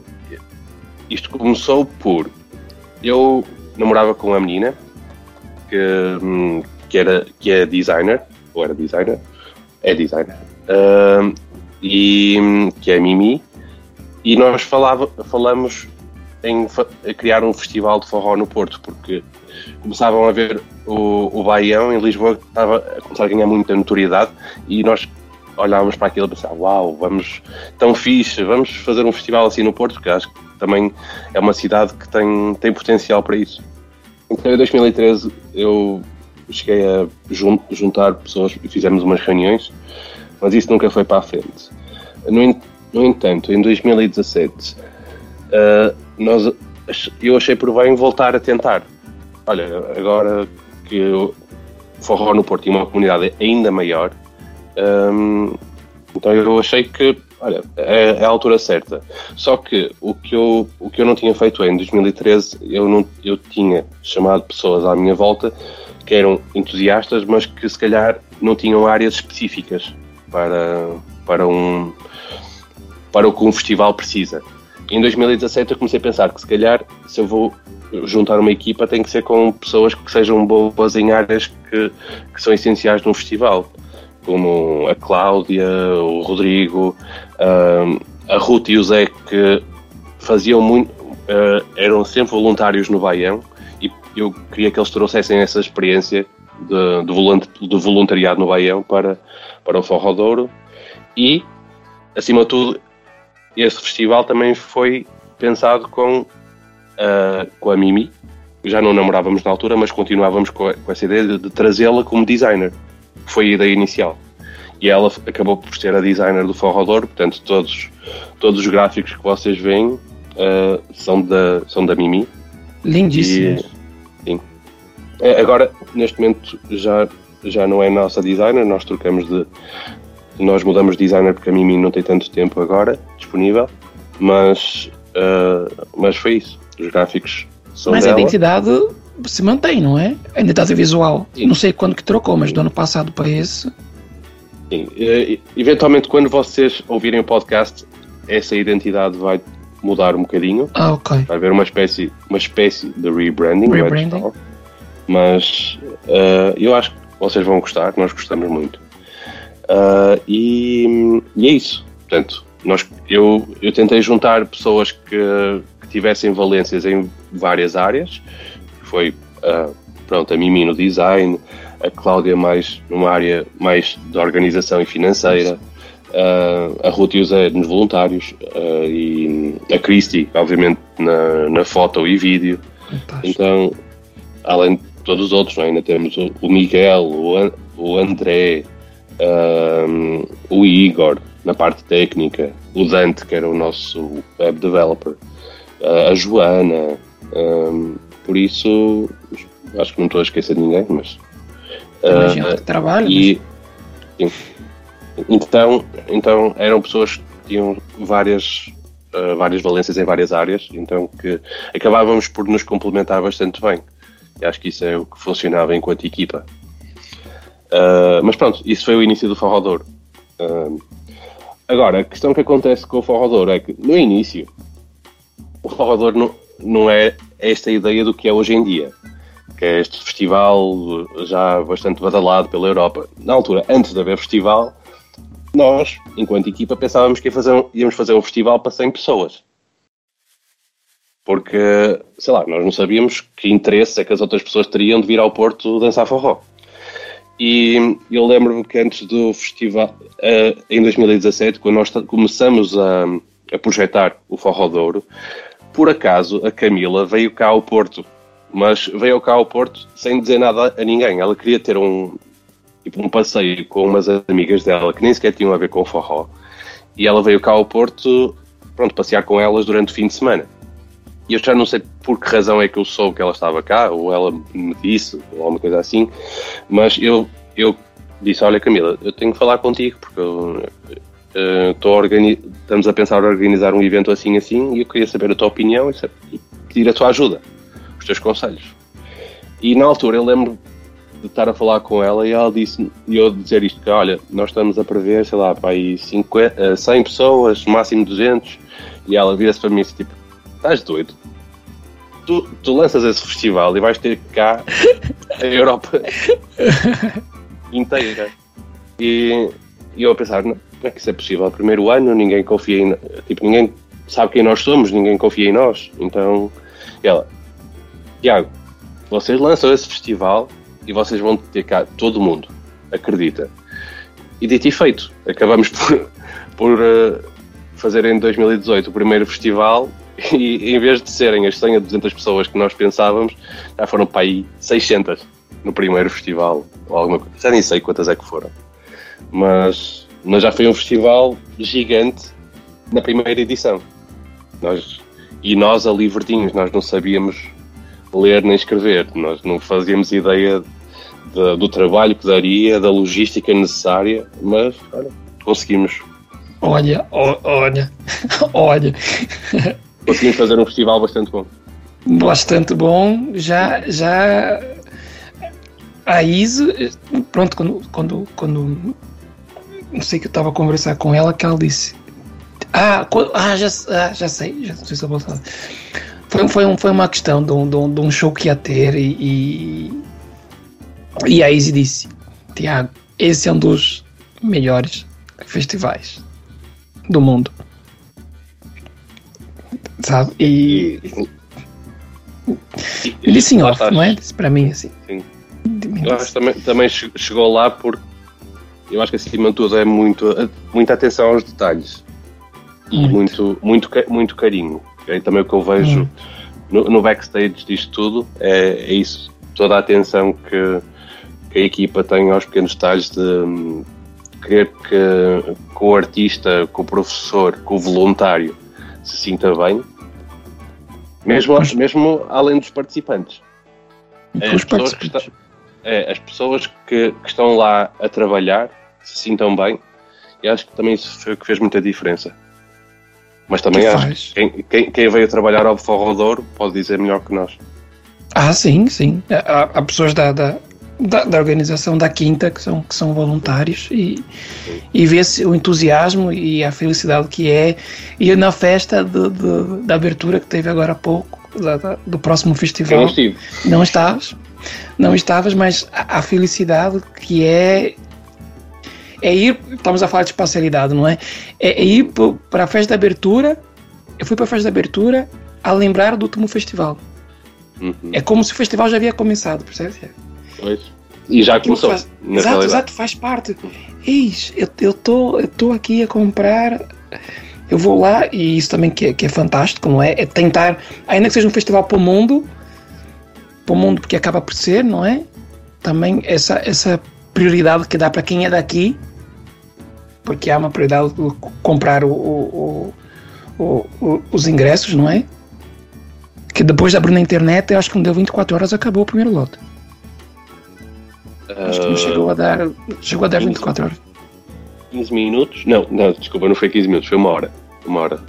isto começou por. Eu namorava com uma menina que, hum, que, era, que é designer, ou era designer, é designer, uh, e hum, que é Mimi, e nós falava, falamos em criar um festival de forró no Porto, porque começavam a ver o, o Baião em Lisboa que estava a começar a ganhar muita notoriedade e nós olhávamos para aquilo e pensávamos, uau, vamos, tão fixe, vamos fazer um festival assim no Porto, porque acho que também é uma cidade que tem, tem potencial para isso. Então, em 2013, eu cheguei a juntar pessoas e fizemos umas reuniões, mas isso nunca foi para a frente. No, entanto, em 2017, uh, eh, nós, eu achei por bem voltar a tentar. Olha, agora que o Forró no Porto tinha uma comunidade ainda maior, um, ehm, então eu achei que olha, é, é, a altura certa. Só que o que eu, o que eu não tinha feito é, em 2013, eu, não, eu tinha chamado pessoas à minha volta que eram entusiastas, mas que se calhar não tinham áreas específicas para, para, um, para o que um festival precisa. Em 2017 eu comecei a pensar que se calhar se eu vou juntar uma equipa tem que ser com pessoas que sejam boas em áreas que, que são essenciais num festival como a Cláudia, o Rodrigo, a Ruth e o Zé, que faziam muito, uh, eram sempre voluntários no Baião e eu queria que eles trouxessem essa experiência de, de, de voluntariado no Baião para, para o Forró Douro e, acima de tudo, esse festival também foi pensado com, uh, com a Mimi. Já não namorávamos na altura, mas continuávamos com, com essa ideia de, de trazê-la como designer foi a ideia inicial. E ela acabou por ser a designer do Forrodor, portanto, todos, todos os gráficos que vocês veem uh, são, da, são da Mimi. Lindíssimos. sim. É, agora, neste momento, já, já não é nossa designer, nós trocamos de. Nós mudamos de designer porque a Mimi não tem tanto tempo agora disponível, mas, uh, mas foi isso. Os gráficos são Mas dela. a identidade se mantém, não é? A identidade visual. Sim. Não sei quando que trocou, mas do ano passado para esse. Sim. eventualmente, quando vocês ouvirem o podcast, essa identidade vai mudar um bocadinho. Ah, ok. Vai haver uma espécie, uma espécie de rebranding. É, rebranding. Mas uh, eu acho que vocês vão gostar, nós gostamos muito. Uh, e, e, é isso. Portanto, nós, eu, eu tentei juntar pessoas que, que tivessem valências em várias áreas foi uh, pronto, a Mimi no design, a Cláudia mais numa área mais de organização e financeira, uh, a Ruth e o Zé nos voluntários uh, e a Christy, obviamente, na, na foto e vídeo. Fantástico. Então, além de todos os outros, é? ainda temos o, o Miguel, o, o André, o Igor na parte técnica, o Dante, que era o nosso web developer, a Joana. Um, por isso, acho que não estou a esquecer de ninguém, mas. Imagina uh, que trabalho. E, mas... então, então, eram pessoas que tinham várias, uh, várias valências em várias áreas, então que acabávamos por nos complementar bastante bem. E acho que isso é o que funcionava enquanto equipa. Uh, mas pronto, isso foi o início do Forrodor. Uh, agora, a questão que acontece com o Forrodor é que no início o Forrodor não, não é esta ideia do que é hoje em dia, que é este festival já bastante badalado pela Europa. Na altura, antes de haver festival, nós, enquanto equipa, pensávamos que íamos fazer um festival para 100 pessoas. Porque, sei lá, nós não sabíamos que interesse é que as outras pessoas teriam de vir ao Porto dançar forró. E eu lembro-me que antes do festival, uh, em 2017, quando nós começamos a, a projetar o Forró Douro, por acaso, a Camila veio cá ao Porto, mas veio cá ao Porto sem dizer nada a ninguém. Ela queria ter um, tipo, um passeio com umas amigas dela que nem sequer tinham a ver com o forró. E ela veio cá ao Porto, pronto, passear com elas durante o fim de semana. E eu já não sei por que razão é que eu soube que ela estava cá, ou ela me disse, ou alguma coisa assim, mas eu, eu disse: Olha, Camila, eu tenho que falar contigo, porque eu, organi estamos a pensar em organizar um evento assim assim e eu queria saber a tua opinião e pedir a tua ajuda, teus conselhos. E na altura eu lembro de estar a falar com ela e ela disse, e eu dizer isto, que olha, nós estamos a prever, sei lá, para aí 50, 100 pessoas, máximo 200, e ela vira-se para mim e disse, tipo, estás doido? Tu, tu lanças esse festival e vais ter cá a [LAUGHS] Europa inteira. E, e eu a pensar, não, como é que isso é possível? Primeiro ano, ninguém confia em. Tipo, ninguém sabe quem nós somos, ninguém confia em nós. Então, ela, Tiago, vocês lançam esse festival e vocês vão ter cá todo mundo, acredita. E dito e feito, acabamos por, por uh, fazer em 2018 o primeiro festival e em vez de serem as 100 a 200 pessoas que nós pensávamos, já foram para aí 600 no primeiro festival ou alguma coisa. Já nem sei quantas é que foram. Mas mas já foi um festival gigante na primeira edição. Nós, e nós ali verdinhos, nós não sabíamos ler nem escrever, nós não fazíamos ideia de, do trabalho que daria, da logística necessária, mas olha, conseguimos Olha, olha, [LAUGHS] olha. Conseguimos fazer um festival bastante bom. Bastante bom. Já, já. A Izzy, pronto, quando, quando, quando. Não sei que eu estava a conversar com ela, que ela disse. Ah, ah, já, ah, já sei, já não sei se eu vou falar. Foi, foi, um, foi uma questão de um, de, um, de um show que ia ter e, e, e a Izzy disse: Tiago, esse é um dos melhores festivais do mundo. Sabe? E. Ele disse em off, não é? Disse para mim assim. Sim. Eu acho que também, também chegou lá porque eu acho que acima de tudo é muito, muita atenção aos detalhes e muito, muito, muito carinho. É também o que eu vejo no, no, backstage disto tudo é, é, isso, toda a atenção que, que, a equipa tem aos pequenos detalhes de querer que, que o artista, que o professor, que o voluntário se sinta bem, mesmo, mesmo além dos participantes. É, as pessoas, que, está, é, as pessoas que, que, estão lá a trabalhar se sintam bem, e acho que também isso foi o que fez muita diferença. Mas também que acho que quem, quem, veio trabalhar ao Forrodouro pode dizer melhor que nós. Ah, sim, sim. Há, há pessoas da, da, da, da, organização da Quinta que são, que são voluntários e, e vê-se o entusiasmo e a felicidade que é ir na festa da abertura que teve agora há pouco, da, do próximo festival. não estive. Não estavas, não estavas, mas a, a felicidade que é é ir, estamos a falar de espacialidade, não é? É, é ir para a festa de abertura. Eu fui para a festa de abertura a lembrar do último festival. Uhum. É como se o festival já havia começado, percebe? Pois. E já começou. Faz, exato, realidade. exato, faz parte. Eis, eu estou eu tô aqui a comprar. Eu vou lá, e isso também que é, que é fantástico, não é? É tentar, ainda que seja um festival para o mundo, para o mundo porque acaba por ser, não é? Também essa, essa prioridade que dá para quem é daqui, porque há uma prioridade de comprar o, o, o, os ingressos, não é? Que depois de abrir na internet, eu acho que não deu 24 horas, acabou o primeiro lote. Acho que não chegou a dar, chegou a dar 24 horas. 15 minutos? Não, não, desculpa, não foi 15 minutos, foi uma hora. Uma hora.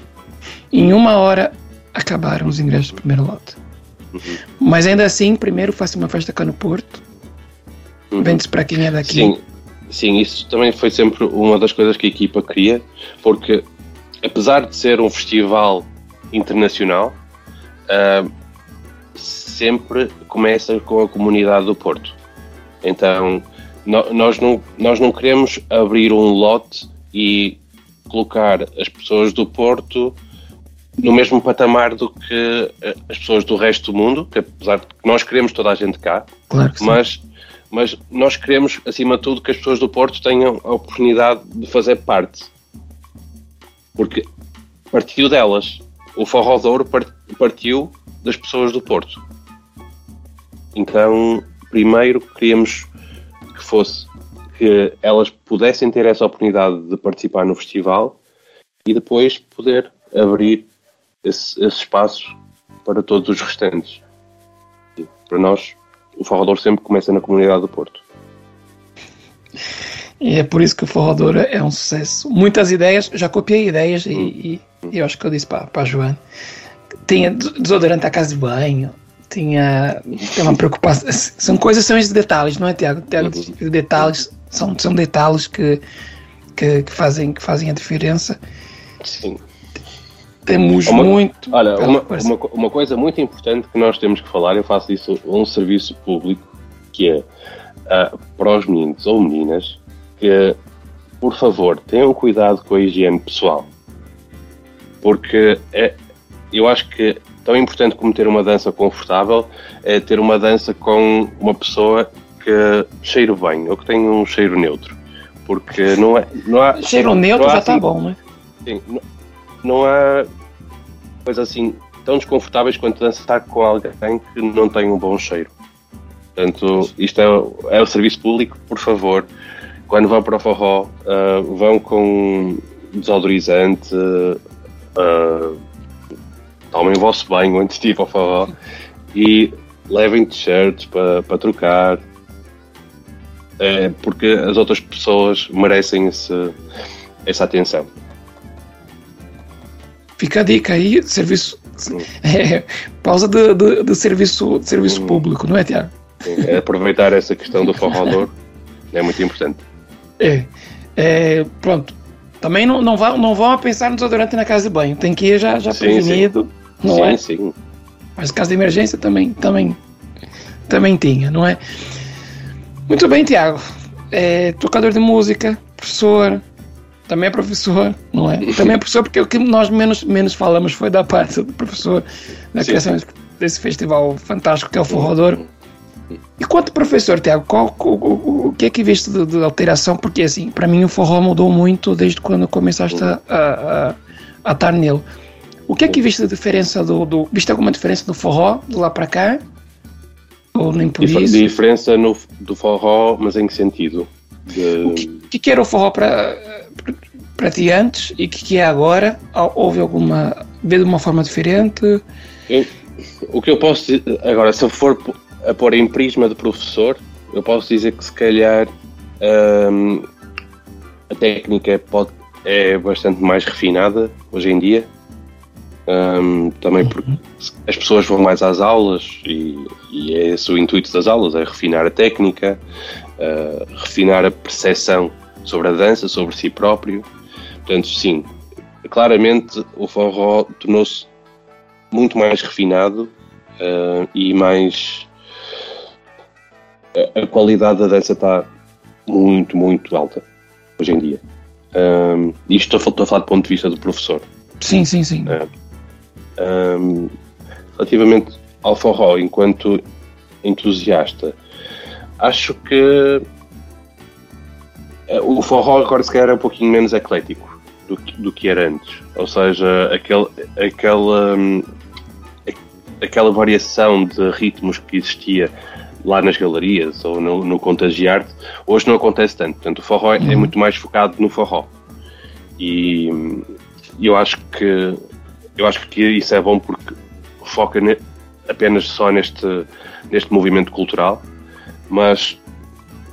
Em uma hora acabaram os ingressos do primeiro lote. Uhum. Mas ainda assim, primeiro faço uma festa cá no Porto, Uhum. Vende-se para quem é daqui. Sim, sim, isso também foi sempre uma das coisas que a equipa queria, porque apesar de ser um festival internacional, uh, sempre começa com a comunidade do Porto. Então, no, nós, não, nós não queremos abrir um lote e colocar as pessoas do Porto no mesmo patamar do que as pessoas do resto do mundo, que apesar de que nós queremos toda a gente cá, claro mas mas nós queremos, acima de tudo, que as pessoas do Porto tenham a oportunidade de fazer parte. Porque partiu delas. O Forró Douro partiu das pessoas do Porto. Então, primeiro queríamos que fosse que elas pudessem ter essa oportunidade de participar no festival e depois poder abrir esse, esse espaço para todos os restantes. Para nós o Forrador sempre começa na comunidade do Porto. E é por isso que o Forrador é um sucesso. Muitas ideias, já copiei ideias e, hum. e, eu acho que eu disse para, para a Joana. Tinha desodorante à casa de banho, tinha, tinha uma preocupação. São coisas, são esses detalhes, não é, Tiago? Tiago uhum. detalhes, são, são detalhes que, que, que, fazem, que fazem a diferença. Sim. Temos uma, muito. Olha, uma, uma, uma, coisa muito importante que nós temos que falar, eu faço isso a um serviço público, que é uh, para os meninos ou meninas que, por favor, tenham cuidado com a higiene pessoal. Porque é, eu acho que tão importante como ter uma dança confortável é ter uma dança com uma pessoa que cheire bem ou que tenha um cheiro neutro. Porque não, é, não há. Cheiro neutro já está assim, bom, né? Sim, não, não há coisas assim tão desconfortáveis quanto dançar com alguém que não tem um bom cheiro. Portanto, isto é, é o serviço público, por favor, quando vão para o forró, uh, vão com desodorizante, uh, tomem o vosso banho antes de ir para o forró e levem t-shirts para, para trocar, é, porque as outras pessoas merecem esse, essa atenção. Fica a dica aí, serviço. [LAUGHS] É, pausa de, de, de, serviço, de serviço público, não é, Tiago? É, aproveitar essa questão do forrador [LAUGHS] é muito importante. É, é, pronto. Também não, não, vão, não vão a pensar no desodorante na casa de banho. Tem que ir já, já sim, prevenido, sim. não sim, é? Sim, Mas caso de emergência também, também, também tinha, não é? Muito bem, Tiago. É, tocador de música, professor, também é professor, não é? Também é professor porque o que nós menos, menos falamos foi da parte do professor Sim. criação desse festival fantástico que é o Forrador. E quanto professor, Tiago, qual, o, o, o, que é que viste de, de alteração? Porque assim, para mim o forró mudou muito desde quando começaste a, a, a, estar nele. O que é que viste de diferença do, do Viste alguma diferença do forró de lá para cá? Ou nem por Dif isso? Diferença no, do forró, mas em que sentido? De... O que, que era o forró para para ti antes e que, que é agora? Houve alguma. vê de uma forma diferente? Eu, o que eu posso dizer, agora, se eu for a pôr em prisma de professor, eu posso dizer que se calhar hum, a técnica pode, é bastante mais refinada hoje em dia. Um, também porque as pessoas vão mais às aulas e, e é esse o intuito das aulas, é refinar a técnica, uh, refinar a percepção sobre a dança, sobre si próprio. Portanto, sim, claramente o forró tornou-se muito mais refinado uh, e mais. A, a, qualidade da dança está muito, muito alta hoje em dia. Um, isto estou, a falar do ponto de vista do professor. Sim, sim, sim. Um, relativamente ao forró, enquanto entusiasta, acho que o forró agora se calhar é um pouquinho menos eclético do, do que era antes. Ou seja, aquele, aquela, hum, aquela variação de ritmos que existia lá nas galerias ou no, no Contagiarte, hoje não acontece tanto. Portanto, o forró é, é uhum. muito mais focado no forró. E eu acho que eu acho que isso é bom porque foca ne, apenas só neste, neste movimento cultural, mas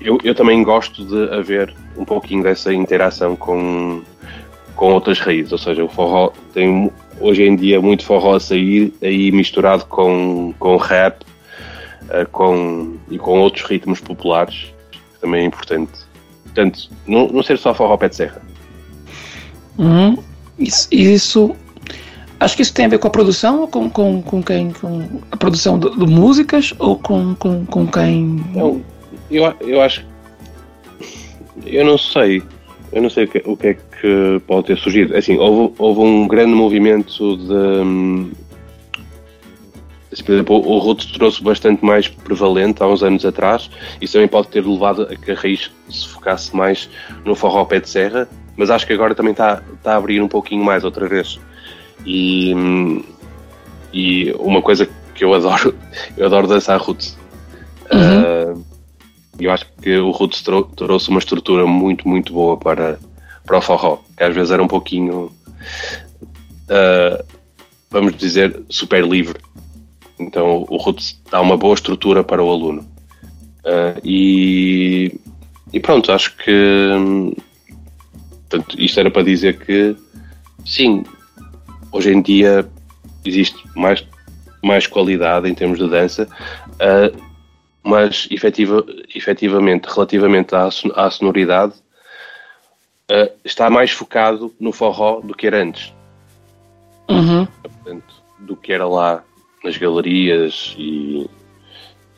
eu, eu também gosto de haver um pouquinho dessa interação com, com outras raízes, ou seja, o forró tem hoje em dia muito forró a sair aí misturado com, com rap uh, com, e com outros ritmos populares, que também é importante. Portanto, não, não ser só forró pé de serra. Uhum. Isso, isso, acho que isso tem a ver com a produção ou com, com, com quem? Com a produção de, de músicas ou com, com, com quem? Eu, eu, eu acho. Eu não sei. Eu não sei o que, o que é que pode ter surgido. Assim, houve, houve um grande movimento de. Assim, por exemplo, o Roots trouxe bastante mais prevalente há uns anos atrás. Isso também pode ter levado a que a raiz se focasse mais no forró pé de serra, mas acho que agora também está, está a abrir um pouquinho mais outra vez. E, e uma coisa que eu adoro, [LAUGHS] eu adoro dançar Roots. Uhum. Uh, eu acho que o Roots trouxe uma estrutura muito, muito boa para, para o forró, que às vezes era um pouquinho, uh, vamos dizer, super livre. Então o Roots dá uma boa estrutura para o aluno. Uh, e, e pronto, acho que portanto, isto era para dizer que sim, hoje em dia existe mais, mais qualidade em termos de dança. Uh, mas efetiva, efetivamente, relativamente à, à sonoridade, uh, está mais focado no forró do que era antes. Uhum. Portanto, do que era lá nas galerias e,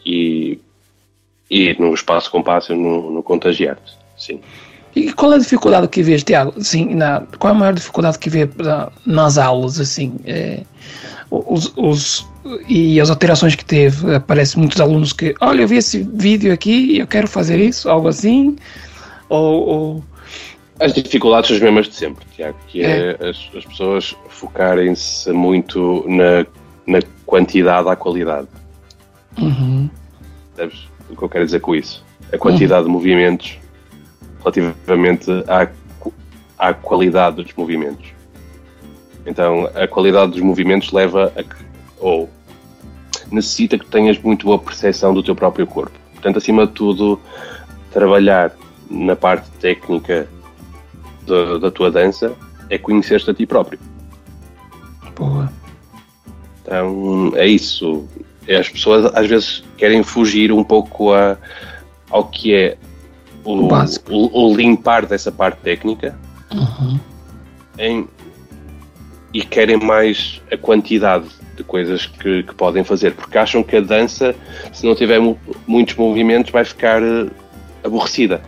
e, e no espaço compasso no, no Contagiarte. Sim. E qual é a dificuldade que vês, Tiago? Assim, na, qual é a maior dificuldade que vê nas aulas? Assim, é, os, os, e as alterações que teve, aparece muitos alunos que, olha, eu vi esse vídeo aqui e eu quero fazer isso, algo assim, ou... ou... As dificuldades são as mesmas de sempre, Tiago, que é, é as, as, pessoas focarem-se muito na, na quantidade à qualidade. Uhum. Sabes o que eu quero dizer com isso? A quantidade uhum. de movimentos relativamente à, à qualidade dos movimentos. Então, a qualidade dos movimentos leva a que, ou necessita que tenhas muito boa percepção do teu próprio corpo. Portanto, acima de tudo, trabalhar na parte técnica da, da tua dança é conhecer-te a ti próprio. Boa. Então é isso. As pessoas às vezes querem fugir um pouco a, ao que é o, o, o limpar dessa parte técnica uhum. em, e querem mais a quantidade de coisas que, que, podem fazer, porque acham que a dança, se não tiver mu muitos movimentos, vai ficar uh, aborrecida.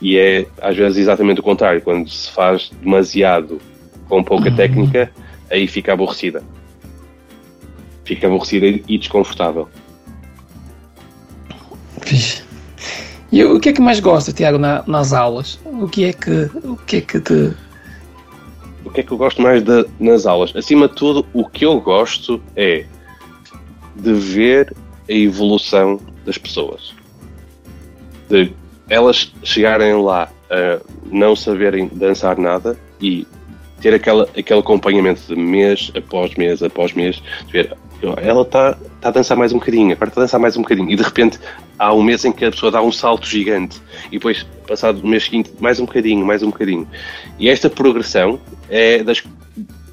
E é às vezes exatamente o contrário, quando se faz demasiado com pouca uhum. técnica, aí fica aborrecida. Fica aborrecida e desconfortável. Fixe. E o que é que mais gosta, Tiago, na, nas aulas? O que é que, o que é que te. O que é que eu gosto mais de, nas aulas? Acima de tudo, o que eu gosto é de ver a evolução das pessoas. De elas chegarem lá a não saberem dançar nada e ter aquela, aquele acompanhamento de mês após mês após mês, de ver, ela está tá a dançar mais um bocadinho, agora está a dançar mais um bocadinho, e de repente há um mês em que a pessoa dá um salto gigante, e depois, passado o mês seguinte, mais um bocadinho, mais um bocadinho. E esta progressão é das,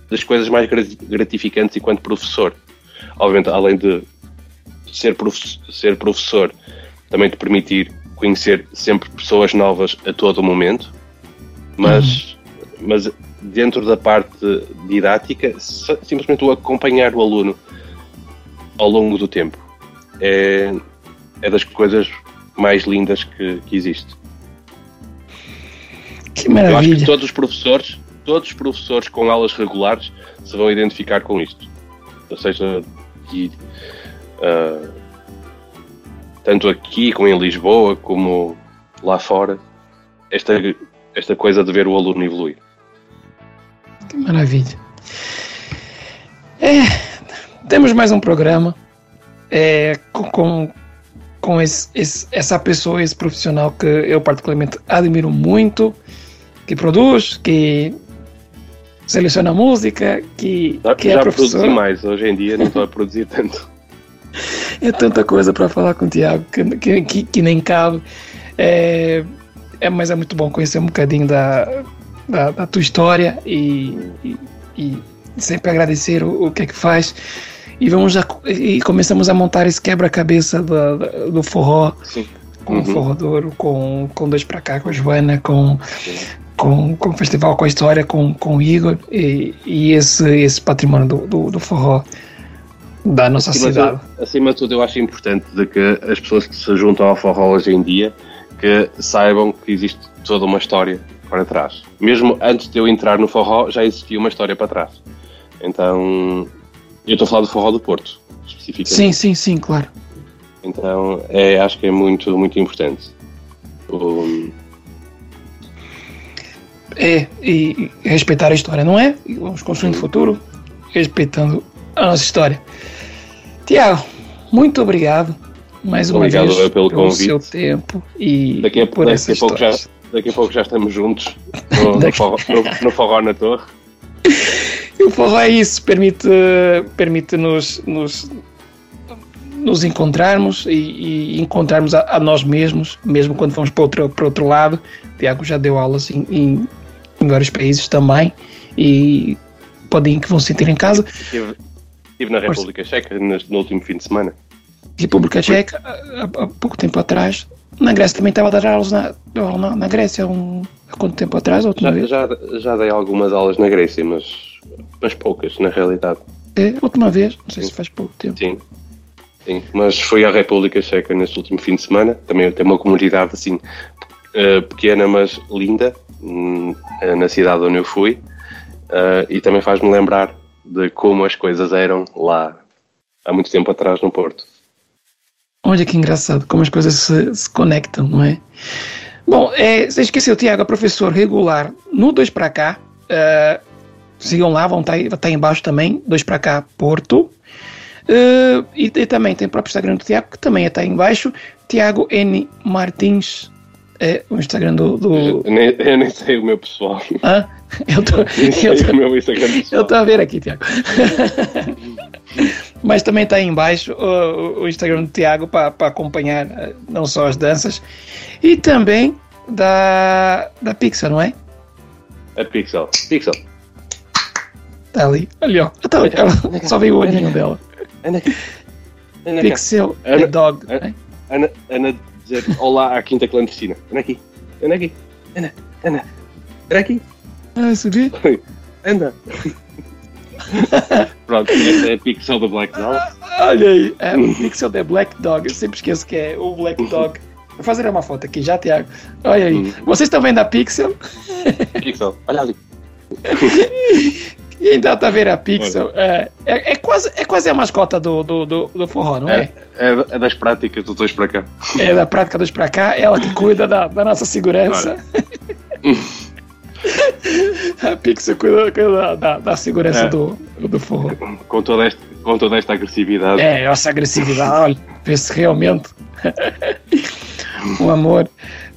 das coisas mais gratificantes enquanto professor. Obviamente, além de ser, prof, ser professor, também te permitir conhecer sempre pessoas novas a todo momento, mas, uhum. mas dentro da parte didática, simplesmente o acompanhar o aluno ao longo do tempo é, é das coisas mais lindas que, que existe. Que maravilha! Eu acho que todos os professores, todos os professores com aulas regulares se vão identificar com isto. Ou seja, de, uh, tanto aqui como em Lisboa, como lá fora, esta, esta coisa de ver o aluno evoluir. Que maravilha. É, temos mais um programa é, com, com esse, esse, essa pessoa, esse profissional que eu particularmente admiro muito, que produz, que seleciona música, que, já, que é já professor. produzi mais, hoje em dia não estou a produzir tanto. [LAUGHS] é tanta coisa para falar com o Tiago que, que, que nem cabe. É, é, mas é muito bom conhecer um bocadinho da, da, da tua história e, e, e, sempre agradecer o, o que é que faz. E, vamos a, e começamos a montar esse quebra-cabeça do, do forró. Sim. Com uhum. o Forró Douro, com, com Dois Pra Cá, com a Joana, com, com, com o festival, com a história, com, com o Igor e, e esse, esse patrimônio do, do, do forró da nossa acima cidade. De, acima de tudo, eu acho importante de que as pessoas que se juntam ao forró hoje em dia que saibam que existe toda uma história para trás. Mesmo antes de eu entrar no forró, já existia uma história para trás. Então, eu estou a falar do forró do Porto, especificamente. Sim, sim, sim, claro. Então, é, acho que é muito, muito importante. Um... É, e, e respeitar a história, não é? E vamos construindo o futuro respeitando a nossa história. Tiago, muito obrigado mais uma obrigado vez pelo, pelo convite. seu tempo e daqui a, por daqui a pouco já daqui a pouco já estamos juntos [LAUGHS] no, no, forró, no, no forró na torre. [LAUGHS] E o forró é isso, permite, permite nos, nos, nos encontrarmos e, e encontrarmos a, a, nós mesmos, mesmo quando vamos para outro, para outro lado. O Tiago já deu aulas em, em, em vários países também e podem que vão sentir em casa. Estive, estive na República Checa no, no último fim de semana. República Checa, há, há pouco tempo atrás, na Grécia também estava a dar aulas na, na, na Grécia um, há quanto tempo atrás? Já, já, já dei algumas aulas na Grécia, mas, mas poucas, na realidade. É, última vez, não sei Sim. se faz pouco tempo. Sim. Sim, mas fui à República Checa neste último fim de semana. Também tem uma comunidade assim uh, pequena, mas linda, uh, na cidade onde eu fui. Uh, e também faz-me lembrar de como as coisas eram lá há muito tempo atrás no Porto. Olha que engraçado como as coisas se, se conectam, não é? Bom, é, você esqueceu, Tiago, é professor regular no 2 para cá. Uh, sigam lá, vão estar, tá, tá embaixo também, 2 para cá, Porto. Uh, e, e, também tem o próprio Instagram do Tiago, que também está aí embaixo. Tiago N. Martins é o Instagram do. do... Eu, nem, eu, nem, sei o meu pessoal. Hã? Eu tô, eu tô, o meu Instagram pessoal. Eu estou a ver aqui, Tiago. [LAUGHS] Mas também está aí embaixo o, o Instagram do Tiago para acompanhar eh, não só as danças e também da, da Pixel, não é? A Pixel. Pixel. Está ali. Ali, ó. Então, ela, só veio o olhinho dela. Anda aqui. Anda cá. Pixel Ana- dog. Ana-? Ana, Ana dizer olá à quinta clandestina. Anda aqui. Anda aqui. Anda. Anda. Anda aqui. Ah, subi. Anda. [LAUGHS] Pronto, é a Pixel do Black Dog. Olha aí. É, o Pixel é Black Dog. Eu sempre esqueço que é o Black Dog. Vou fazer uma foto aqui já, Tiago. Olha aí. Uhum. Vocês estão vendo a Pixel? Pixel, olha ali. [LAUGHS] E ainda tá vendo a Pixel. É, é, é quase, é quase a mascota do, do, do, do forró, não é? É, é das práticas dos dois para cá. É da prática dos pra cá, ela que cuida da, da nossa segurança. [LAUGHS] a Pixel cuida, cuida da, da segurança É. do, do forró. Com toda esta, com toda esta agressividade. É, essa agressividade, olha, vê se realmente. [LAUGHS] um amor.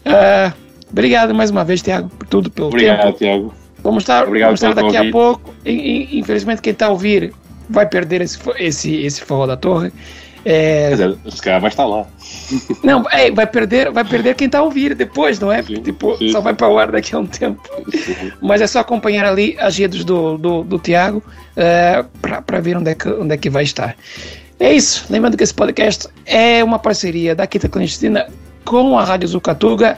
Ah, obrigado mais uma vez, Tiago, por tudo, pelo Obrigado, tempo. Tiago. Vamos estar, Obrigado vamos estar daqui a convite. pouco. E- e- infelizmente, quem está a ouvir vai perder esse, esse, esse forró da torre. É, Quer dizer, se calhar vai estar lá. [LAUGHS] não, é, vai perder, vai perder quem está a ouvir depois, não é? Sim, tipo, sim, só sim. vai para o ar daqui a um tempo. Mas é só acompanhar ali as redes do, do, do Tiago para ver onde é, que, onde é que vai estar. É isso. Lembrando que esse podcast é uma parceria da Quinta Clandestina com a Rádio Zucatuga,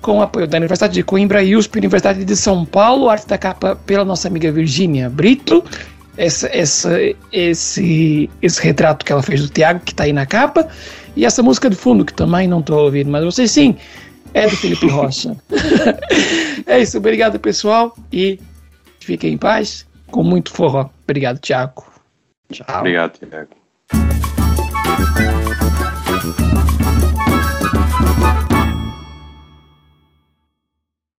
com o apoio da Universidade de Coimbra e USP, Universidade de São Paulo, arte da capa pela nossa amiga Virgínia Brito. Esse, esse, esse, esse retrato que ela fez do Tiago, que está aí na capa, e essa música de fundo, que também não estou ouvindo, mas vocês sim, é do Felipe [LAUGHS] Rocha. [LAUGHS] é isso, obrigado pessoal, e fiquem em paz, com muito forró. Obrigado, Tiago. Tchau. Obrigado, Tiago.